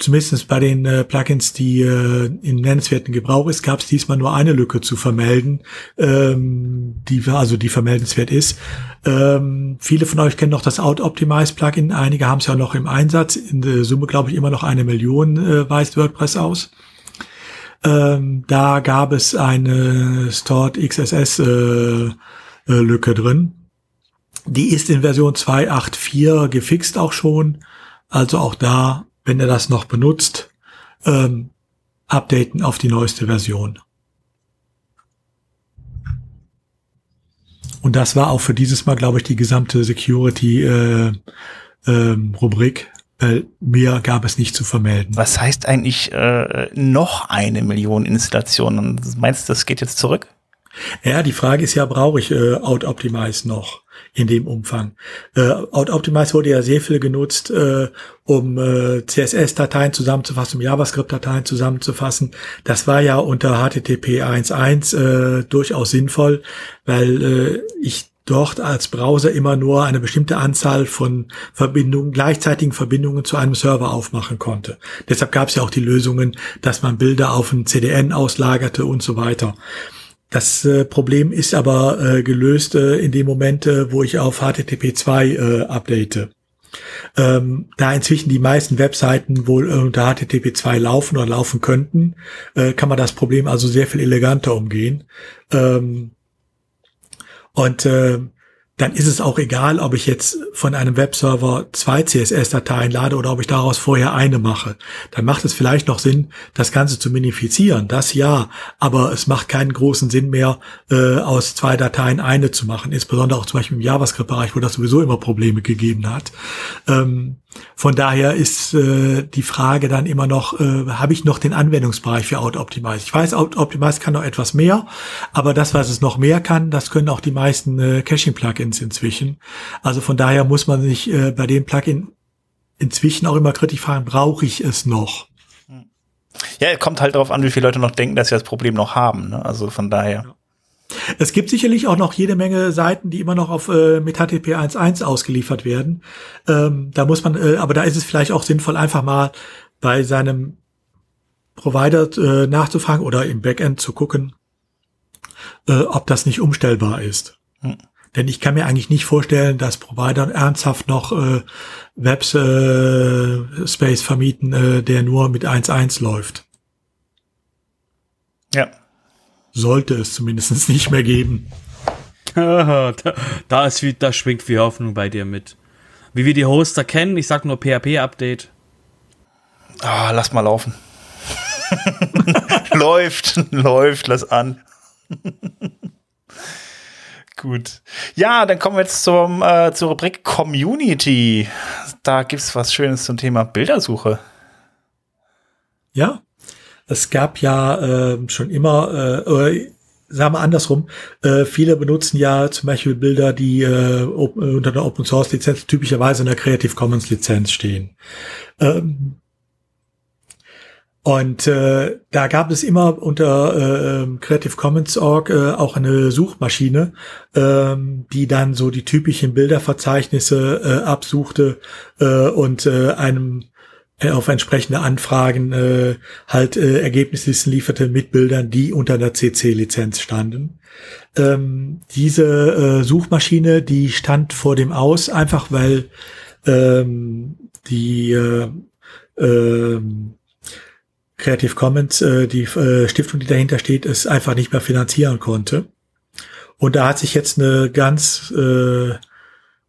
zumindest bei den äh, Plugins, die äh, in nennenswerten Gebrauch ist, gab es diesmal nur eine Lücke zu vermelden, ähm, die also die vermeldenswert ist. Ähm, viele von euch kennen noch das Out Optimize Plugin, einige haben es ja noch im Einsatz. In der Summe glaube ich immer noch eine Million äh, weist WordPress aus. Ähm, da gab es eine Stored XSS äh, äh, Lücke drin. Die ist in Version 2.8.4 gefixt auch schon. Also auch da wenn er das noch benutzt, ähm, updaten auf die neueste Version. Und das war auch für dieses Mal, glaube ich, die gesamte Security-Rubrik. Äh, ähm, mehr gab es nicht zu vermelden. Was heißt eigentlich äh, noch eine Million Installationen? Meinst du, das geht jetzt zurück? Ja, die Frage ist ja, brauche ich äh, Out Optimize noch? In dem Umfang. Äh, Optimize wurde ja sehr viel genutzt, äh, um äh, CSS-Dateien zusammenzufassen, um JavaScript-Dateien zusammenzufassen. Das war ja unter HTTP 1.1 äh, durchaus sinnvoll, weil äh, ich dort als Browser immer nur eine bestimmte Anzahl von Verbindungen, gleichzeitigen Verbindungen zu einem Server aufmachen konnte. Deshalb gab es ja auch die Lösungen, dass man Bilder auf ein CDN auslagerte und so weiter. Das äh, Problem ist aber äh, gelöst äh, in dem Moment, äh, wo ich auf HTTP 2 äh, update. Ähm, da inzwischen die meisten Webseiten wohl unter HTTP 2 laufen oder laufen könnten, äh, kann man das Problem also sehr viel eleganter umgehen. Ähm, und äh, dann ist es auch egal, ob ich jetzt von einem Webserver zwei CSS-Dateien lade oder ob ich daraus vorher eine mache. Dann macht es vielleicht noch Sinn, das Ganze zu minifizieren. Das ja, aber es macht keinen großen Sinn mehr, äh, aus zwei Dateien eine zu machen. Insbesondere auch zum Beispiel im JavaScript-Bereich, wo das sowieso immer Probleme gegeben hat. Ähm, von daher ist äh, die Frage dann immer noch, äh, habe ich noch den Anwendungsbereich für Auto-Optimize? Ich weiß, Auto-Optimize kann noch etwas mehr, aber das, was es noch mehr kann, das können auch die meisten äh, Caching-Plugins inzwischen. Also von daher muss man sich äh, bei dem Plugin inzwischen auch immer kritisch fragen, brauche ich es noch? Ja, kommt halt darauf an, wie viele Leute noch denken, dass sie das Problem noch haben. Ne? Also von daher. Ja. Es gibt sicherlich auch noch jede Menge Seiten, die immer noch auf äh, mit HTTP 1.1 ausgeliefert werden. Ähm, da muss man, äh, aber da ist es vielleicht auch sinnvoll, einfach mal bei seinem Provider äh, nachzufragen oder im Backend zu gucken, äh, ob das nicht umstellbar ist. Hm. Denn ich kann mir eigentlich nicht vorstellen, dass Provider ernsthaft noch äh, Webspace äh, vermieten, äh, der nur mit 1.1 läuft. Ja, sollte es zumindest nicht mehr geben. da, da, ist wie, da schwingt viel Hoffnung bei dir mit. Wie wir die Hoster kennen, ich sag nur PHP-Update. Ah, lass mal laufen. läuft, läuft, lass an. Gut. Ja, dann kommen wir jetzt zum, äh, zur Rubrik Community. Da gibt's was Schönes zum Thema Bildersuche. Ja, es gab ja äh, schon immer, äh, oder sagen wir andersrum, äh, viele benutzen ja zum Beispiel Bilder, die äh, unter der Open Source Lizenz typischerweise in der Creative Commons Lizenz stehen. Ähm, und äh, da gab es immer unter äh, ähm, Creative Commons Org äh, auch eine Suchmaschine, äh, die dann so die typischen Bilderverzeichnisse äh, absuchte äh, und äh, einem äh, auf entsprechende Anfragen äh, halt äh, Ergebnislisten lieferte mit Bildern, die unter der CC-Lizenz standen. Ähm, diese äh, Suchmaschine, die stand vor dem Aus, einfach weil ähm, die äh, äh, Creative Commons, äh, die äh, Stiftung, die dahinter steht, es einfach nicht mehr finanzieren konnte. Und da hat sich jetzt eine ganz äh, äh,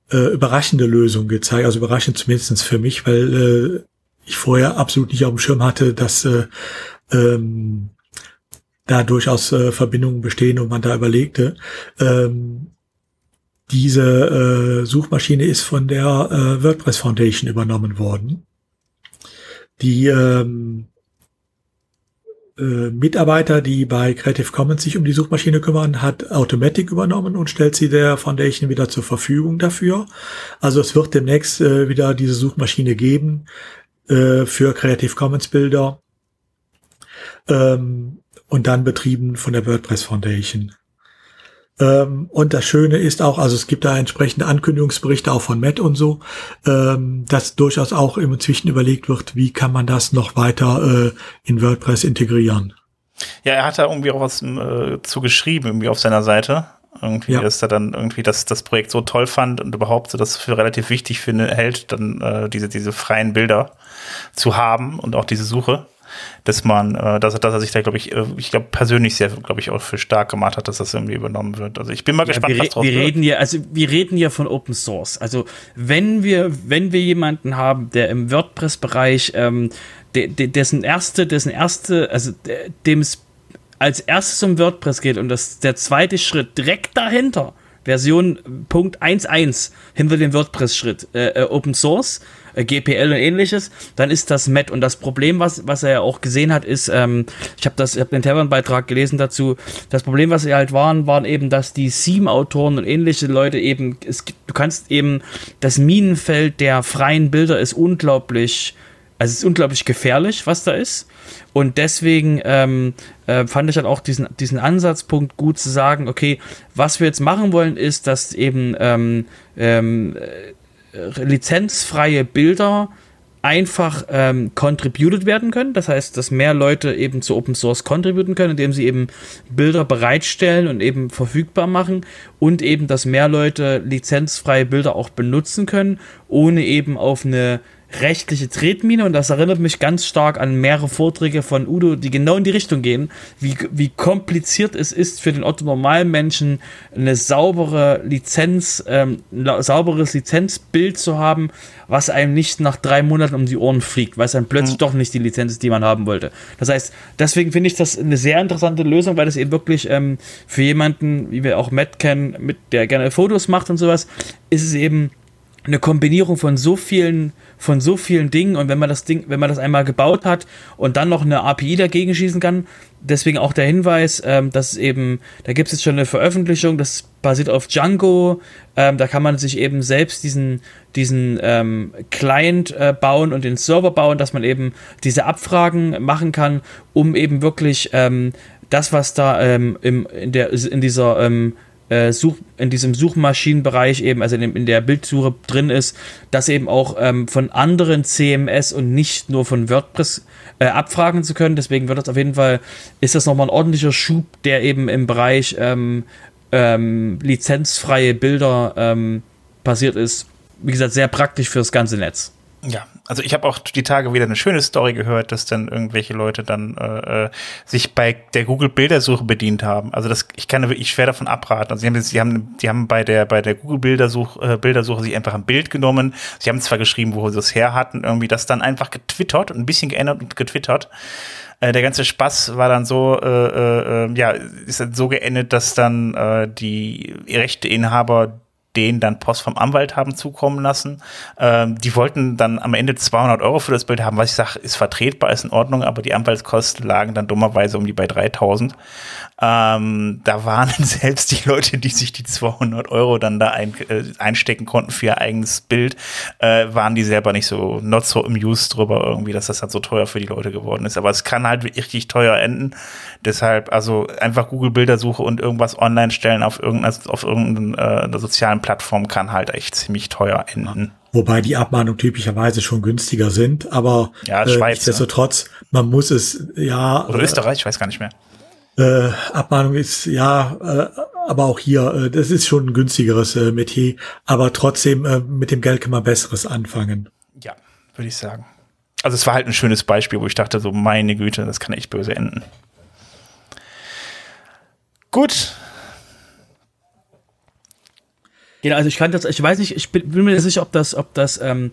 überraschende Lösung gezeigt, also überraschend zumindestens für mich, weil äh, ich vorher absolut nicht auf dem Schirm hatte, dass äh, ähm, da durchaus äh, Verbindungen bestehen und man da überlegte. Ähm, diese äh, Suchmaschine ist von der äh, WordPress Foundation übernommen worden. Die ähm, äh, Mitarbeiter, die bei Creative Commons sich um die Suchmaschine kümmern, hat Automatic übernommen und stellt sie der Foundation wieder zur Verfügung dafür. Also es wird demnächst äh, wieder diese Suchmaschine geben, äh, für Creative Commons Bilder ähm, und dann betrieben von der WordPress Foundation. Ähm, und das Schöne ist auch, also es gibt da entsprechende Ankündigungsberichte auch von Matt und so, ähm, dass durchaus auch inzwischen überlegt wird, wie kann man das noch weiter äh, in WordPress integrieren. Ja, er hat da irgendwie auch was äh, zu geschrieben, irgendwie auf seiner Seite. Irgendwie, ja. dass er dann irgendwie das, das Projekt so toll fand und überhaupt so das für relativ wichtig finde, hält, dann äh, diese, diese freien Bilder zu haben und auch diese Suche dass man, äh, dass, dass er sich da, glaube ich, äh, ich glaube persönlich sehr, glaube ich, auch für stark gemacht hat, dass das irgendwie übernommen wird. Also ich bin mal ja, gespannt, wir, was draus wir wird. Reden ja, also wir reden ja von Open Source. Also wenn wir, wenn wir jemanden haben, der im WordPress-Bereich, ähm, de, de, dessen erste, dessen erste, also dem es als erstes um WordPress geht und das der zweite Schritt direkt dahinter Version Punkt 1.1 hinter dem WordPress-Schritt äh, äh, Open Source, äh, GPL und ähnliches, dann ist das Matt. Und das Problem, was, was er ja auch gesehen hat, ist, ähm, ich habe habe den Tavern-Beitrag gelesen dazu, das Problem, was sie halt waren, waren eben, dass die Seam-Autoren und ähnliche Leute eben, es, du kannst eben, das Minenfeld der freien Bilder ist unglaublich also es ist unglaublich gefährlich, was da ist. Und deswegen ähm, äh, fand ich dann auch diesen, diesen Ansatzpunkt gut zu sagen, okay, was wir jetzt machen wollen, ist, dass eben ähm, ähm, äh, lizenzfreie Bilder einfach ähm, contributed werden können. Das heißt, dass mehr Leute eben zu Open Source contributen können, indem sie eben Bilder bereitstellen und eben verfügbar machen und eben, dass mehr Leute lizenzfreie Bilder auch benutzen können, ohne eben auf eine rechtliche Tretmine und das erinnert mich ganz stark an mehrere Vorträge von Udo, die genau in die Richtung gehen, wie, wie kompliziert es ist für den Otto Normalmenschen eine saubere Lizenz, ähm, ein sauberes Lizenzbild zu haben, was einem nicht nach drei Monaten um die Ohren fliegt, weil es dann plötzlich mhm. doch nicht die Lizenz ist, die man haben wollte. Das heißt, deswegen finde ich das eine sehr interessante Lösung, weil das eben wirklich ähm, für jemanden, wie wir auch Matt kennen, mit der gerne Fotos macht und sowas, ist es eben eine Kombinierung von so vielen von so vielen Dingen und wenn man das Ding, wenn man das einmal gebaut hat und dann noch eine API dagegen schießen kann, deswegen auch der Hinweis, ähm, dass eben, da gibt es jetzt schon eine Veröffentlichung, das basiert auf Django, ähm, da kann man sich eben selbst diesen, diesen ähm, Client äh, bauen und den Server bauen, dass man eben diese Abfragen machen kann, um eben wirklich ähm, das, was da ähm, im, in, der, in dieser ähm, äh, Such, in diesem Suchmaschinenbereich eben, also in, dem, in der Bildsuche drin ist, das eben auch ähm, von anderen CMS und nicht nur von WordPress äh, abfragen zu können. Deswegen wird das auf jeden Fall, ist das nochmal ein ordentlicher Schub, der eben im Bereich ähm, ähm, lizenzfreie Bilder ähm, passiert ist. Wie gesagt, sehr praktisch fürs ganze Netz. Ja, also ich habe auch die Tage wieder eine schöne Story gehört, dass dann irgendwelche Leute dann äh, äh sich bei der Google Bildersuche bedient haben. Also das, ich kann wirklich schwer davon abraten. Also sie haben, sie haben, die haben bei der bei der Google Bildersuche, äh, Bildersuche sich einfach ein Bild genommen. Sie haben zwar geschrieben, wo sie es her hatten, irgendwie das dann einfach getwittert und ein bisschen geändert und getwittert. Äh, der ganze Spaß war dann so, äh, äh, äh ja, ist dann so geendet, dass dann äh, die Rechteinhaber denen dann Post vom Anwalt haben zukommen lassen. Ähm, die wollten dann am Ende 200 Euro für das Bild haben, was ich sage, ist vertretbar, ist in Ordnung, aber die Anwaltskosten lagen dann dummerweise um die bei 3000. Ähm, da waren selbst die Leute, die sich die 200 Euro dann da ein, äh, einstecken konnten für ihr eigenes Bild, äh, waren die selber nicht so, not so amused drüber irgendwie, dass das halt so teuer für die Leute geworden ist. Aber es kann halt richtig teuer enden. Deshalb, also einfach Google Bildersuche und irgendwas online stellen auf irgendeiner, auf irgendeiner äh, sozialen Plattform kann halt echt ziemlich teuer enden. Wobei die Abmahnungen typischerweise schon günstiger sind, aber ja, äh, Schweiz, nichtsdestotrotz, ne? man muss es ja. Oder Österreich, ich weiß gar nicht mehr. Äh, Abmahnung ist ja, äh, aber auch hier, äh, das ist schon ein günstigeres äh, Metier, aber trotzdem äh, mit dem Geld kann man besseres anfangen. Ja, würde ich sagen. Also es war halt ein schönes Beispiel, wo ich dachte, so meine Güte, das kann echt böse enden. Gut. Genau, also ich kann das, ich weiß nicht, ich bin, bin mir nicht sicher, ob das, ob das, ähm,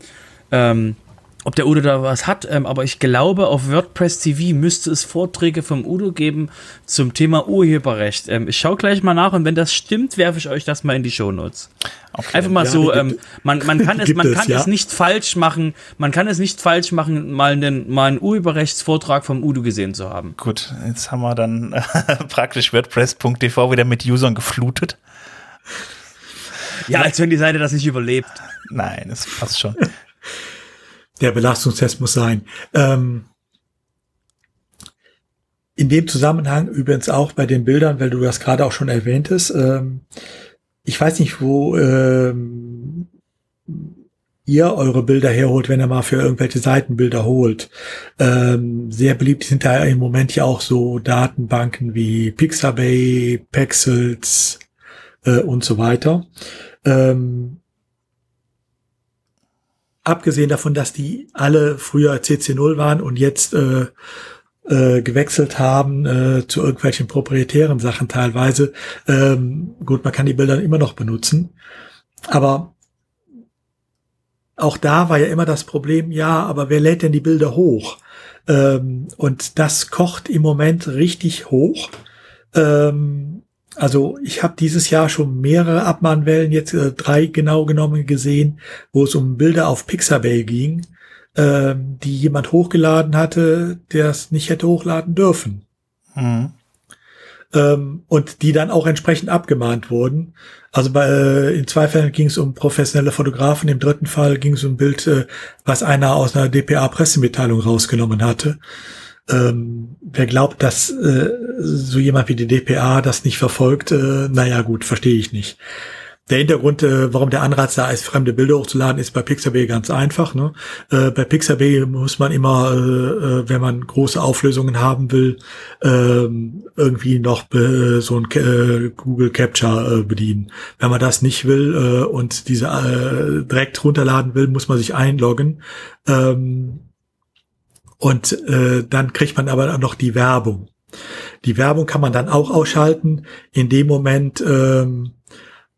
ähm, ob der Udo da was hat, ähm, aber ich glaube, auf WordPress TV müsste es Vorträge vom Udo geben zum Thema Urheberrecht. Ähm, ich schaue gleich mal nach und wenn das stimmt, werfe ich euch das mal in die Shownotes. Okay. Einfach mal ja, so, ähm, man, man kann, es, man kann es, ja? es nicht falsch machen, man kann es nicht falsch machen, mal einen, mal einen Urheberrechtsvortrag vom Udo gesehen zu haben. Gut, jetzt haben wir dann äh, praktisch WordPress.tv wieder mit Usern geflutet. Ja, als wenn die Seite das nicht überlebt. Nein, das passt schon. der Belastungstest muss sein. Ähm, in dem Zusammenhang übrigens auch bei den Bildern, weil du das gerade auch schon erwähntest, ähm, ich weiß nicht, wo ähm, ihr eure Bilder herholt, wenn ihr mal für irgendwelche Seitenbilder holt. Ähm, sehr beliebt sind da im Moment ja auch so Datenbanken wie Pixabay, Pexels äh, und so weiter. Ähm, abgesehen davon, dass die alle früher CC0 waren und jetzt äh, äh, gewechselt haben äh, zu irgendwelchen proprietären Sachen teilweise. Ähm, gut, man kann die Bilder immer noch benutzen, aber auch da war ja immer das Problem, ja, aber wer lädt denn die Bilder hoch? Ähm, und das kocht im Moment richtig hoch. Ähm, also ich habe dieses Jahr schon mehrere Abmahnwellen, jetzt äh, drei genau genommen gesehen, wo es um Bilder auf Pixabay ging, ähm, die jemand hochgeladen hatte, der es nicht hätte hochladen dürfen. Mhm. Ähm, und die dann auch entsprechend abgemahnt wurden. Also bei, äh, in zwei Fällen ging es um professionelle Fotografen, im dritten Fall ging es um ein Bild, äh, was einer aus einer DPA-Pressemitteilung rausgenommen hatte. Ähm, wer glaubt, dass äh, so jemand wie die DPA das nicht verfolgt, äh, naja gut, verstehe ich nicht. Der Hintergrund, äh, warum der Anreiz da ist, fremde Bilder hochzuladen, ist bei Pixabay ganz einfach. Ne? Äh, bei Pixabay muss man immer, äh, äh wenn man große Auflösungen haben will, äh, irgendwie noch äh, so ein äh, Google Capture äh, bedienen. Wenn man das nicht will äh, und diese äh, direkt runterladen will, muss man sich einloggen. Ähm, und äh, dann kriegt man aber noch die Werbung. Die Werbung kann man dann auch ausschalten in dem Moment, ähm,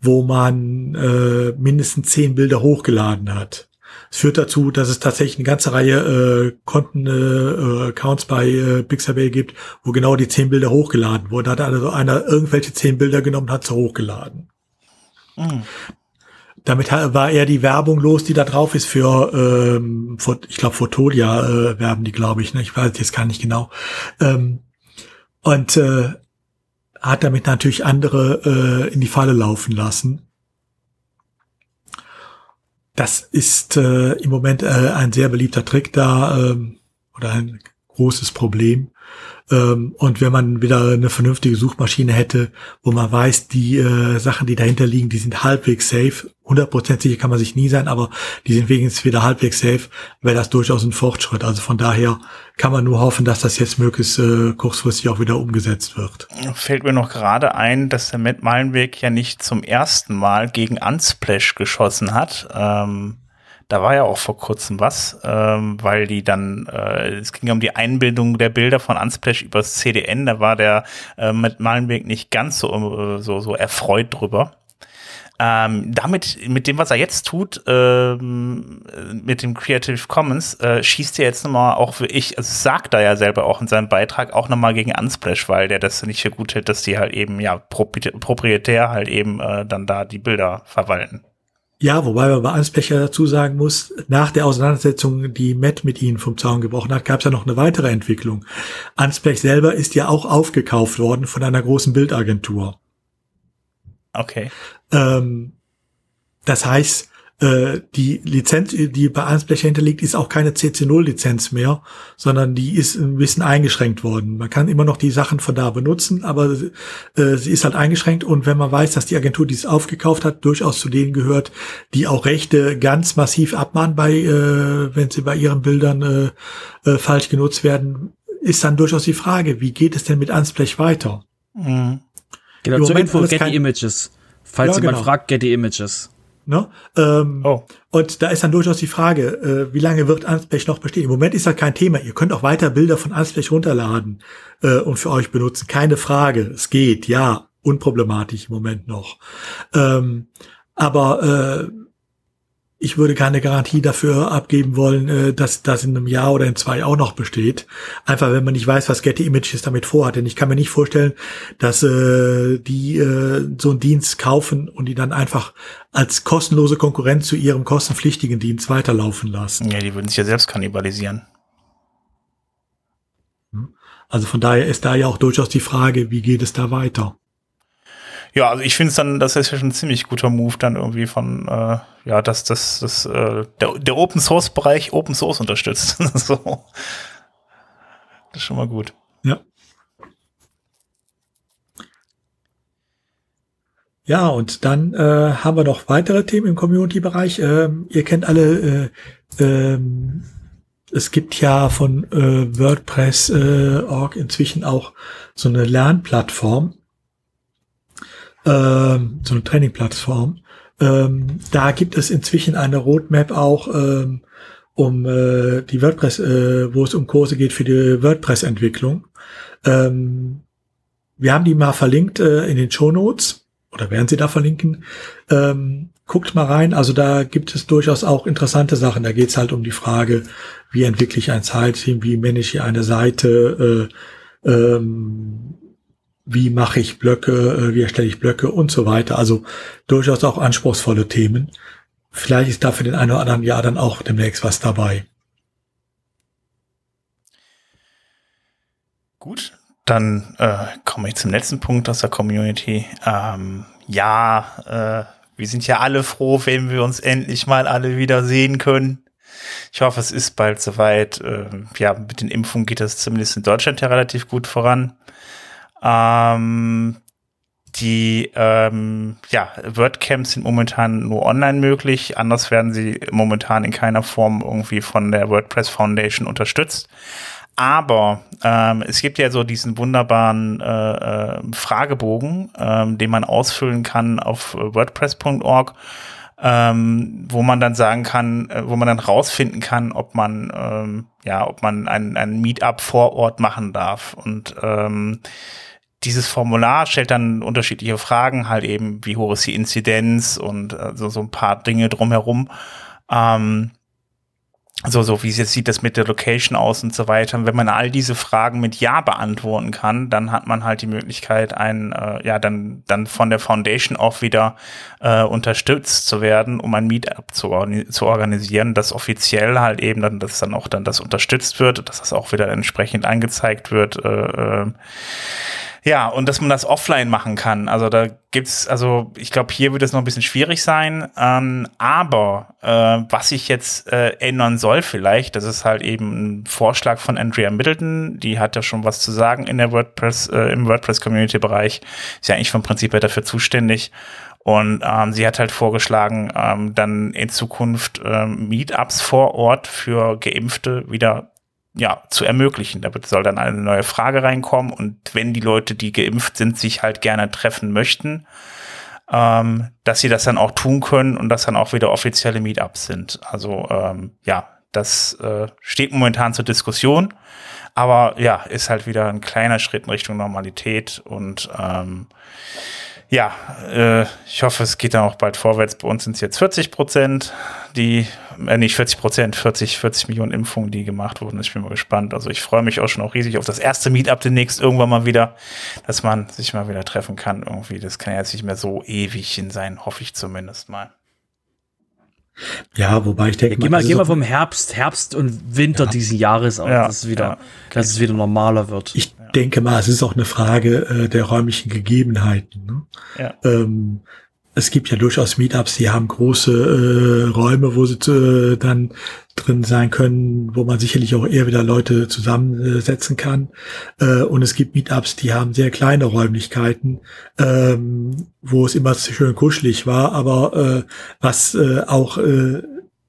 wo man äh, mindestens zehn Bilder hochgeladen hat. Es führt dazu, dass es tatsächlich eine ganze Reihe äh, Konten, äh, Accounts bei äh, Pixabay gibt, wo genau die zehn Bilder hochgeladen wurden. Da hat also einer irgendwelche zehn Bilder genommen hat sie hochgeladen. Mhm. Damit war er die Werbung los, die da drauf ist für, ähm, ich glaube, Fotolia äh, werben die, glaube ich. Ne? Ich weiß jetzt gar nicht genau. Ähm, und äh, hat damit natürlich andere äh, in die Falle laufen lassen. Das ist äh, im Moment äh, ein sehr beliebter Trick da ähm, oder ein großes Problem. Ähm, und wenn man wieder eine vernünftige Suchmaschine hätte, wo man weiß, die äh, Sachen, die dahinter liegen, die sind halbwegs safe. 100% sicher kann man sich nie sein, aber die sind wenigstens wieder halbwegs safe, wäre das durchaus ein Fortschritt. Also von daher kann man nur hoffen, dass das jetzt möglichst äh, kurzfristig auch wieder umgesetzt wird. Fällt mir noch gerade ein, dass der Matt Malenweg ja nicht zum ersten Mal gegen Unsplash geschossen hat. Ähm da war ja auch vor kurzem was, ähm, weil die dann, äh, es ging um die Einbildung der Bilder von Unsplash übers CDN, da war der äh, mit Malenweg nicht ganz so, äh, so, so erfreut drüber. Ähm, damit, mit dem, was er jetzt tut, ähm, mit dem Creative Commons, äh, schießt er jetzt nochmal auch für ich, also sagt er ja selber auch in seinem Beitrag auch nochmal gegen Unsplash, weil der das nicht für gut hält, dass die halt eben, ja, proprietär halt eben äh, dann da die Bilder verwalten. Ja, wobei man bei Anspecher dazu sagen muss, nach der Auseinandersetzung, die Matt mit ihnen vom Zaun gebrochen hat, gab es ja noch eine weitere Entwicklung. Anspech selber ist ja auch aufgekauft worden von einer großen Bildagentur. Okay. Ähm, das heißt, äh, die Lizenz, die bei Ansblecher hinterliegt, ist auch keine CC0-Lizenz mehr, sondern die ist ein bisschen eingeschränkt worden. Man kann immer noch die Sachen von da benutzen, aber äh, sie ist halt eingeschränkt und wenn man weiß, dass die Agentur, die es aufgekauft hat, durchaus zu denen gehört, die auch Rechte ganz massiv abmahnen bei, äh, wenn sie bei ihren Bildern äh, äh, falsch genutzt werden, ist dann durchaus die Frage, wie geht es denn mit Ansblech weiter? Mhm. Genau, zur Info, Getty Images. Falls ja, jemand genau. fragt, Getty Images. Ne? Ähm, oh. Und da ist dann durchaus die Frage, äh, wie lange wird Ansblech noch bestehen? Im Moment ist das kein Thema. Ihr könnt auch weiter Bilder von Ansblech runterladen äh, und für euch benutzen. Keine Frage. Es geht, ja. Unproblematisch im Moment noch. Ähm, aber äh, ich würde keine Garantie dafür abgeben wollen, äh, dass das in einem Jahr oder in zwei auch noch besteht. Einfach, wenn man nicht weiß, was Getty Images damit vorhat. Denn ich kann mir nicht vorstellen, dass äh, die äh, so einen Dienst kaufen und die dann einfach als kostenlose Konkurrenz zu ihrem kostenpflichtigen Dienst weiterlaufen lassen. Ja, die würden sich ja selbst kannibalisieren. Hm? Also von daher ist da ja auch durchaus die Frage, wie geht es da weiter? Ja, also ich finde es dann, das ist ja schon ein ziemlich guter Move dann irgendwie von, äh, ja, dass das, das, äh, der, der Open Source Bereich Open Source unterstützt. so. Das ist schon mal gut. Ja. Ja, und dann äh, haben wir noch weitere Themen im Community-Bereich. Ähm, ihr kennt alle, äh, ähm, es gibt ja von äh, WordPress.org äh, inzwischen auch so eine Lernplattform, ähm, so eine Trainingplattform. Ähm, da gibt es inzwischen eine Roadmap auch ähm, um äh, die WordPress, äh, wo es um Kurse geht für die WordPress-Entwicklung. Ähm, wir haben die mal verlinkt äh, in den Show Notes oder werden sie da verlinken. Ähm, guckt mal rein. Also da gibt es durchaus auch interessante Sachen. Da geht es halt um die Frage, wie entwickle ich ein Site-Team, wie manage ich eine Seite, äh, ähm, wie mache ich Blöcke, äh, wie erstelle ich Blöcke und so weiter. Also durchaus auch anspruchsvolle Themen. Vielleicht ist da für den einen oder anderen Jahr dann auch demnächst was dabei. Gut, dann äh, komme ich zum letzten Punkt aus der Community. Ähm, ja, äh, wir sind ja alle froh, wenn wir uns endlich mal alle wieder sehen können. Ich hoffe, es ist bald soweit. Äh, ja, mit den Impfungen geht das zumindest in Deutschland ja relativ gut voran. Ähm, die ähm, ja, WordCamps sind momentan nur online möglich. Anders werden sie momentan in keiner Form irgendwie von der WordPress Foundation unterstützt. Aber ähm, es gibt ja so diesen wunderbaren äh, äh, Fragebogen, ähm, den man ausfüllen kann auf WordPress.org, ähm, wo man dann sagen kann, äh, wo man dann rausfinden kann, ob man ähm, ja, ob man ein, ein Meetup vor Ort machen darf. Und ähm, dieses Formular stellt dann unterschiedliche Fragen, halt eben, wie hoch ist die Inzidenz und äh, so, ein paar Dinge drumherum. Ähm, so, so wie jetzt sieht das mit der Location aus und so weiter. Und wenn man all diese Fragen mit Ja beantworten kann, dann hat man halt die Möglichkeit, ein, äh, ja, dann, dann von der Foundation auch wieder äh, unterstützt zu werden, um ein Meetup zu, zu organisieren, das offiziell halt eben dann, dass dann auch dann das unterstützt wird, dass das auch wieder entsprechend angezeigt wird. Äh, äh, ja, und dass man das offline machen kann. Also da gibt's, also ich glaube, hier wird es noch ein bisschen schwierig sein. Ähm, aber äh, was ich jetzt äh, ändern soll, vielleicht, das ist halt eben ein Vorschlag von Andrea Middleton. Die hat ja schon was zu sagen in der WordPress, äh, im WordPress-Community-Bereich. Ist ja eigentlich vom Prinzip her dafür zuständig. Und ähm, sie hat halt vorgeschlagen, ähm, dann in Zukunft ähm, Meetups vor Ort für Geimpfte wieder ja, zu ermöglichen. Da soll dann eine neue Frage reinkommen und wenn die Leute, die geimpft sind, sich halt gerne treffen möchten, ähm, dass sie das dann auch tun können und das dann auch wieder offizielle Meetups sind. Also ähm, ja, das äh, steht momentan zur Diskussion, aber ja, ist halt wieder ein kleiner Schritt in Richtung Normalität und ähm, ja, äh, ich hoffe, es geht dann auch bald vorwärts. Bei uns sind es jetzt 40 Prozent, die, äh, nicht 40 Prozent, 40, 40 Millionen Impfungen, die gemacht wurden. Ich bin mal gespannt. Also ich freue mich auch schon auch riesig auf das erste Meetup demnächst irgendwann mal wieder, dass man sich mal wieder treffen kann irgendwie. Das kann ja jetzt nicht mehr so ewig hin sein, hoffe ich zumindest mal. Ja, wobei ich denke, ja, geh mal, geh mal vom Herbst, Herbst und Winter ja. diesen Jahres aus, ja, dass, es wieder, ja, okay. dass es wieder normaler wird. Ich denke mal, es ist auch eine Frage äh, der räumlichen Gegebenheiten. Ne? Ja. Ähm, es gibt ja durchaus Meetups, die haben große äh, Räume, wo sie äh, dann drin sein können, wo man sicherlich auch eher wieder Leute zusammensetzen kann. Äh, und es gibt Meetups, die haben sehr kleine Räumlichkeiten, ähm, wo es immer schön kuschelig war, aber äh, was äh, auch äh,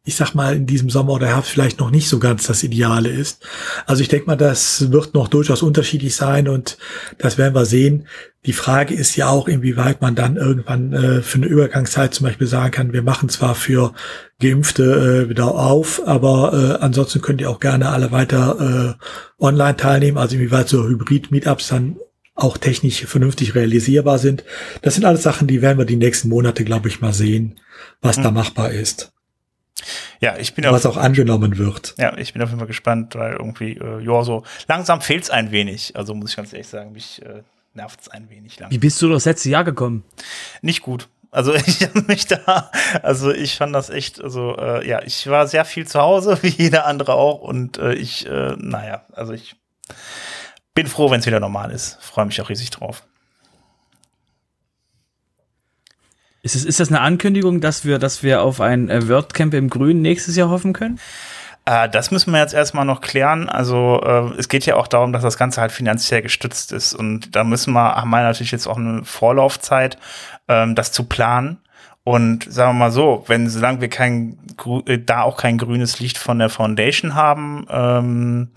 ich sag mal, in diesem Sommer oder Herbst vielleicht noch nicht so ganz das Ideale ist. Also ich denke mal, das wird noch durchaus unterschiedlich sein und das werden wir sehen. Die Frage ist ja auch, inwieweit man dann irgendwann äh, für eine Übergangszeit zum Beispiel sagen kann, wir machen zwar für Geimpfte äh, wieder auf, aber äh, ansonsten könnt ihr auch gerne alle weiter äh, online teilnehmen, also inwieweit so Hybrid-Meetups dann auch technisch vernünftig realisierbar sind. Das sind alles Sachen, die werden wir die nächsten Monate, glaube ich, mal sehen, was mhm. da machbar ist. Ja, ich bin was auch angenommen wird. Ja, ich bin auf jeden Fall gespannt, weil irgendwie, äh, ja, so langsam fehlt es ein wenig. Also muss ich ganz ehrlich sagen, mich äh, nervt es ein wenig lang. Wie bist du das letzte Jahr gekommen? Nicht gut. Also ich habe mich da, also ich fand das echt, also äh, ja, ich war sehr viel zu Hause, wie jeder andere auch. Und äh, ich, äh, naja, also ich bin froh, wenn es wieder normal ist. Freue mich auch riesig drauf. Ist, es, ist das eine Ankündigung, dass wir, dass wir auf ein äh, WordCamp im Grün nächstes Jahr hoffen können? Äh, das müssen wir jetzt erstmal noch klären. Also äh, es geht ja auch darum, dass das Ganze halt finanziell gestützt ist. Und da müssen wir, haben wir natürlich jetzt auch eine Vorlaufzeit, ähm, das zu planen. Und sagen wir mal so, wenn solange wir kein äh, da auch kein grünes Licht von der Foundation haben, ähm,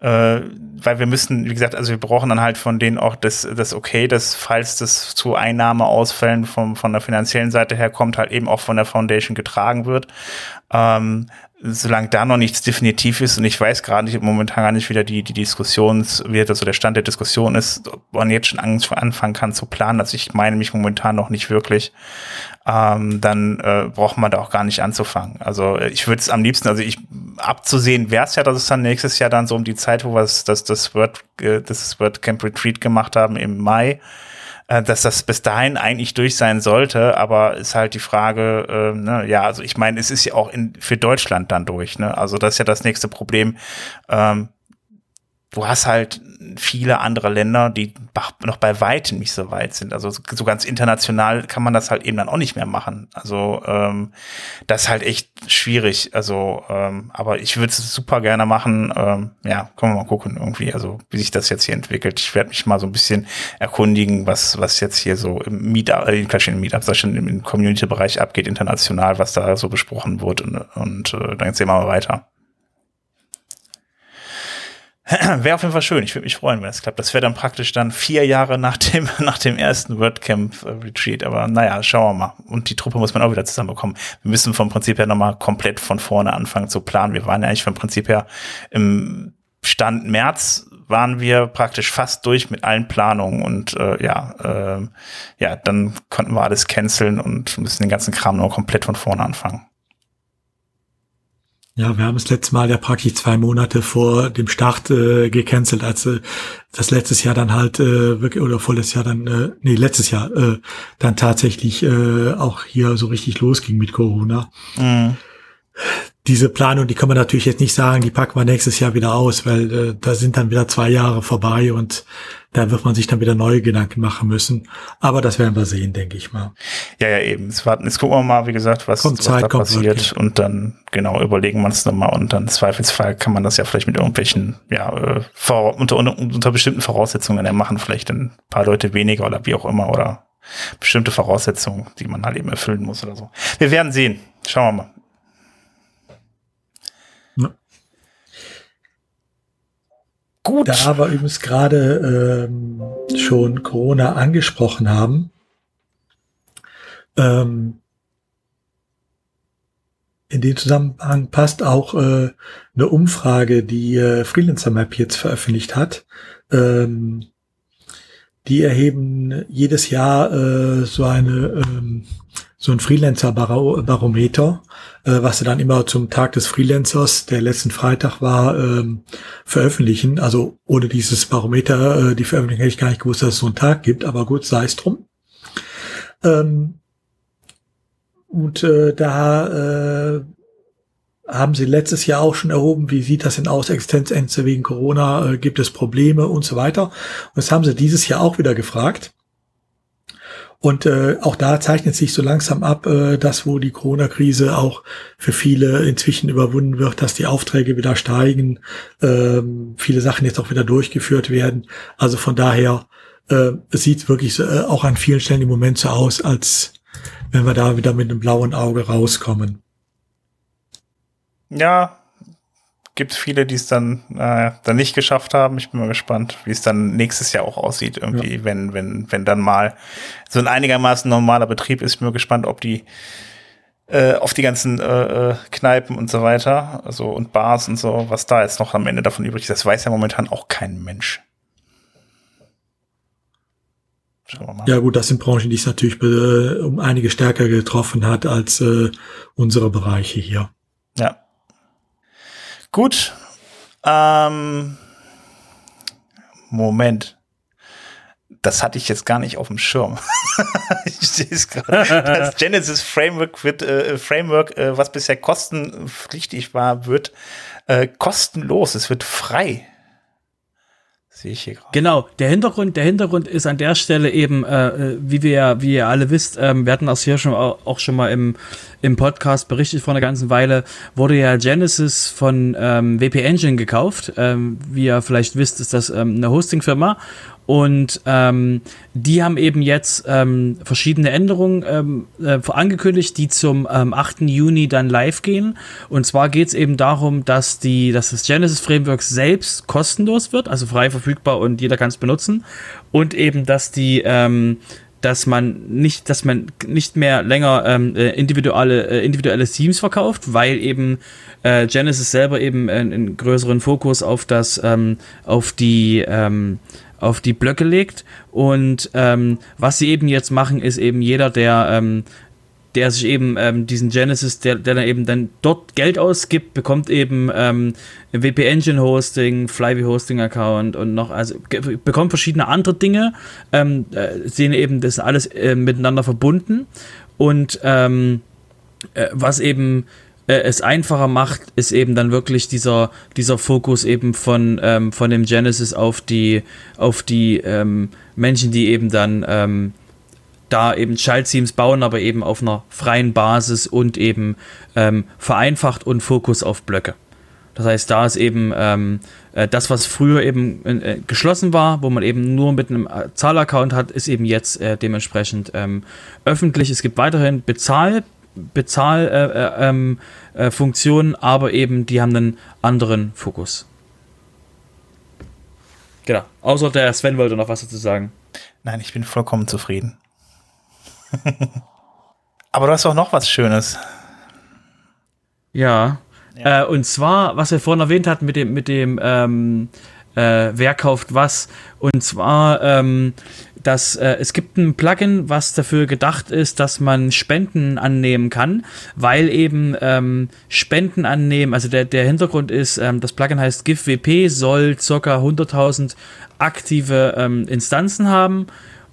äh, weil wir müssen, wie gesagt, also wir brauchen dann halt von denen auch das, das Okay, dass falls das zu Einnahmeausfällen vom, von der finanziellen Seite her kommt, halt eben auch von der Foundation getragen wird. Ähm, solange da noch nichts definitiv ist und ich weiß gerade nicht, momentan gar nicht wieder die, die Diskussions, wie also der Stand der Diskussion ist, ob man jetzt schon anfangen kann zu planen, also ich meine mich momentan noch nicht wirklich, ähm, dann äh, braucht man da auch gar nicht anzufangen. Also ich würde es am liebsten, also ich abzusehen wäre es ja, dass es dann nächstes Jahr dann so um die Zeit, wo wir das, das, Word, äh, das Word Camp Retreat gemacht haben im Mai, äh, dass das bis dahin eigentlich durch sein sollte, aber ist halt die Frage, äh, ne, ja, also ich meine, es ist ja auch in, für Deutschland dann durch, ne? Also das ist ja das nächste Problem. Ähm, du hast halt viele andere Länder, die noch bei weitem nicht so weit sind. Also so ganz international kann man das halt eben dann auch nicht mehr machen. Also ähm, das ist halt echt schwierig. Also, ähm, aber ich würde es super gerne machen. Ähm, ja, können wir mal gucken irgendwie, also wie sich das jetzt hier entwickelt. Ich werde mich mal so ein bisschen erkundigen, was was jetzt hier so im Meetup, äh, im Meetup, schon im Community-Bereich abgeht, international, was da so besprochen wird und, und äh, dann sehen wir mal weiter. wäre auf jeden Fall schön. Ich würde mich freuen, wenn das klappt. Das wäre dann praktisch dann vier Jahre nach dem, nach dem ersten WordCamp äh, Retreat. Aber naja, schauen wir mal. Und die Truppe muss man auch wieder zusammenbekommen. Wir müssen vom Prinzip her nochmal komplett von vorne anfangen zu planen. Wir waren ja eigentlich vom Prinzip her im Stand März waren wir praktisch fast durch mit allen Planungen und äh, ja, äh, ja, dann konnten wir alles canceln und müssen den ganzen Kram noch komplett von vorne anfangen. Ja, wir haben das letzte Mal ja praktisch zwei Monate vor dem Start äh, gecancelt, als äh, das letztes Jahr dann halt äh, wirklich oder vorletztes Jahr dann, äh, nee, letztes Jahr äh, dann tatsächlich äh, auch hier so richtig losging mit Corona. Mhm diese Planung, die kann man natürlich jetzt nicht sagen, die packen wir nächstes Jahr wieder aus, weil äh, da sind dann wieder zwei Jahre vorbei und da wird man sich dann wieder neue Gedanken machen müssen. Aber das werden wir sehen, denke ich mal. Ja, ja, eben. Jetzt, warten, jetzt gucken wir mal, wie gesagt, was, kommt was Zeit, da passiert wirklich. und dann genau überlegen wir uns nochmal und dann im Zweifelsfall kann man das ja vielleicht mit irgendwelchen, ja, äh, vor, unter, unter, unter bestimmten Voraussetzungen dann machen, vielleicht ein paar Leute weniger oder wie auch immer oder bestimmte Voraussetzungen, die man halt eben erfüllen muss oder so. Wir werden sehen. Schauen wir mal. Gut. Da wir übrigens gerade ähm, schon Corona angesprochen haben, ähm, in dem Zusammenhang passt auch äh, eine Umfrage, die äh, Freelancer Map jetzt veröffentlicht hat. Ähm, die erheben jedes Jahr äh, so eine ähm, so ein Freelancer-Barometer, äh, was sie dann immer zum Tag des Freelancers, der letzten Freitag war, ähm, veröffentlichen. Also ohne dieses Barometer, äh, die Veröffentlichung hätte ich gar nicht gewusst, dass es so einen Tag gibt, aber gut, sei es drum. Ähm, und äh, da äh, haben sie letztes Jahr auch schon erhoben, wie sieht das denn aus, Existenzängste wegen Corona, äh, gibt es Probleme und so weiter. Und das haben sie dieses Jahr auch wieder gefragt. Und äh, auch da zeichnet sich so langsam ab, äh, dass wo die Corona-Krise auch für viele inzwischen überwunden wird, dass die Aufträge wieder steigen, ähm, viele Sachen jetzt auch wieder durchgeführt werden. Also von daher äh, es sieht wirklich äh, auch an vielen Stellen im Moment so aus, als wenn wir da wieder mit einem blauen Auge rauskommen. Ja, gibt viele, die es dann, äh, dann nicht geschafft haben. Ich bin mal gespannt, wie es dann nächstes Jahr auch aussieht, irgendwie, ja. wenn, wenn, wenn dann mal so ein einigermaßen normaler Betrieb ist. Ich bin mal gespannt, ob die äh, auf die ganzen äh, äh, Kneipen und so weiter, also und Bars und so, was da jetzt noch am Ende davon übrig ist, das weiß ja momentan auch kein Mensch. Ja gut, das sind Branchen, die es natürlich äh, um einige stärker getroffen hat als äh, unsere Bereiche hier. Ja. Gut. Ähm, Moment. Das hatte ich jetzt gar nicht auf dem Schirm. ich sehe. Das Genesis Framework wird, äh, Framework, äh, was bisher kostenpflichtig war, wird äh, kostenlos. Es wird frei. Sehe ich hier gerade. Genau, der Hintergrund, der Hintergrund ist an der Stelle eben, äh, wie wir, wie ihr alle wisst, ähm, wir hatten das hier schon auch schon mal im, im Podcast berichtet vor einer ganzen Weile, wurde ja Genesis von ähm, WP Engine gekauft. Ähm, wie ihr vielleicht wisst, ist das ähm, eine Hostingfirma und ähm, die haben eben jetzt ähm, verschiedene Änderungen ähm, äh, angekündigt, die zum ähm, 8. Juni dann live gehen. Und zwar geht es eben darum, dass, die, dass das Genesis Framework selbst kostenlos wird, also frei verfügbar und jeder kann es benutzen. Und eben, dass die ähm, dass man nicht, dass man nicht mehr länger ähm, äh, individuelle, äh, individuelle Themes verkauft, weil eben äh, Genesis selber eben einen, einen größeren Fokus auf das, ähm, auf die ähm, auf die Blöcke legt. Und ähm, was sie eben jetzt machen, ist eben jeder, der, ähm, der sich eben ähm, diesen Genesis, der, der dann eben dann dort Geld ausgibt, bekommt eben ähm, WP Engine Hosting, Flyby Hosting Account und noch, also bekommt verschiedene andere Dinge, ähm, äh, sehen eben das alles äh, miteinander verbunden. Und ähm, äh, was eben äh, es einfacher macht, ist eben dann wirklich dieser, dieser Fokus eben von, ähm, von dem Genesis auf die, auf die ähm, Menschen, die eben dann ähm, da eben Schaltteams bauen, aber eben auf einer freien Basis und eben ähm, vereinfacht und Fokus auf Blöcke. Das heißt, da ist eben ähm, äh, das, was früher eben äh, geschlossen war, wo man eben nur mit einem äh, Zahlaccount hat, ist eben jetzt äh, dementsprechend ähm, öffentlich. Es gibt weiterhin Bezahl Bezahlfunktionen, äh, äh, ähm, äh, aber eben die haben einen anderen Fokus. Genau. Außer der Sven wollte noch was dazu sagen. Nein, ich bin vollkommen zufrieden. aber du hast auch noch was Schönes. Ja. ja. Äh, und zwar, was wir vorhin erwähnt hatten mit dem, mit dem ähm, äh, wer kauft was. Und zwar ähm, dass äh, es gibt ein Plugin, was dafür gedacht ist, dass man Spenden annehmen kann, weil eben ähm, Spenden annehmen, also der, der Hintergrund ist, ähm, das Plugin heißt GIFWP, soll ca. 100.000 aktive ähm, Instanzen haben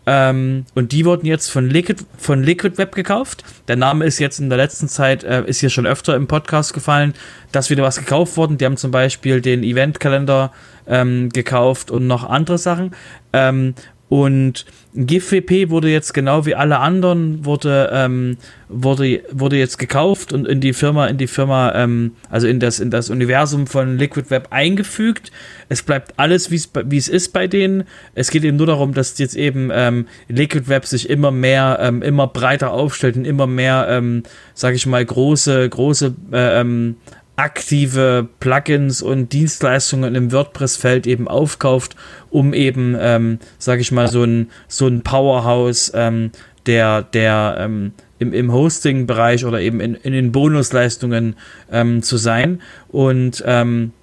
ähm, und die wurden jetzt von Liquid, von Liquid Web gekauft. Der Name ist jetzt in der letzten Zeit, äh, ist hier schon öfter im Podcast gefallen, dass wieder was gekauft worden. Die haben zum Beispiel den Eventkalender ähm, gekauft und noch andere Sachen. Ähm, und GFWP wurde jetzt genau wie alle anderen wurde ähm, wurde wurde jetzt gekauft und in die Firma in die Firma ähm, also in das in das Universum von Liquid Web eingefügt. Es bleibt alles wie es wie es ist bei denen. Es geht eben nur darum, dass jetzt eben ähm, Liquid Web sich immer mehr ähm, immer breiter aufstellt und immer mehr ähm, sage ich mal große große äh, ähm, aktive Plugins und Dienstleistungen im WordPress-Feld eben aufkauft, um eben, ähm, sage ich mal, so ein, so ein Powerhouse ähm, der, der ähm, im, im Hosting-Bereich oder eben in, in den Bonusleistungen ähm, zu sein. Und ähm,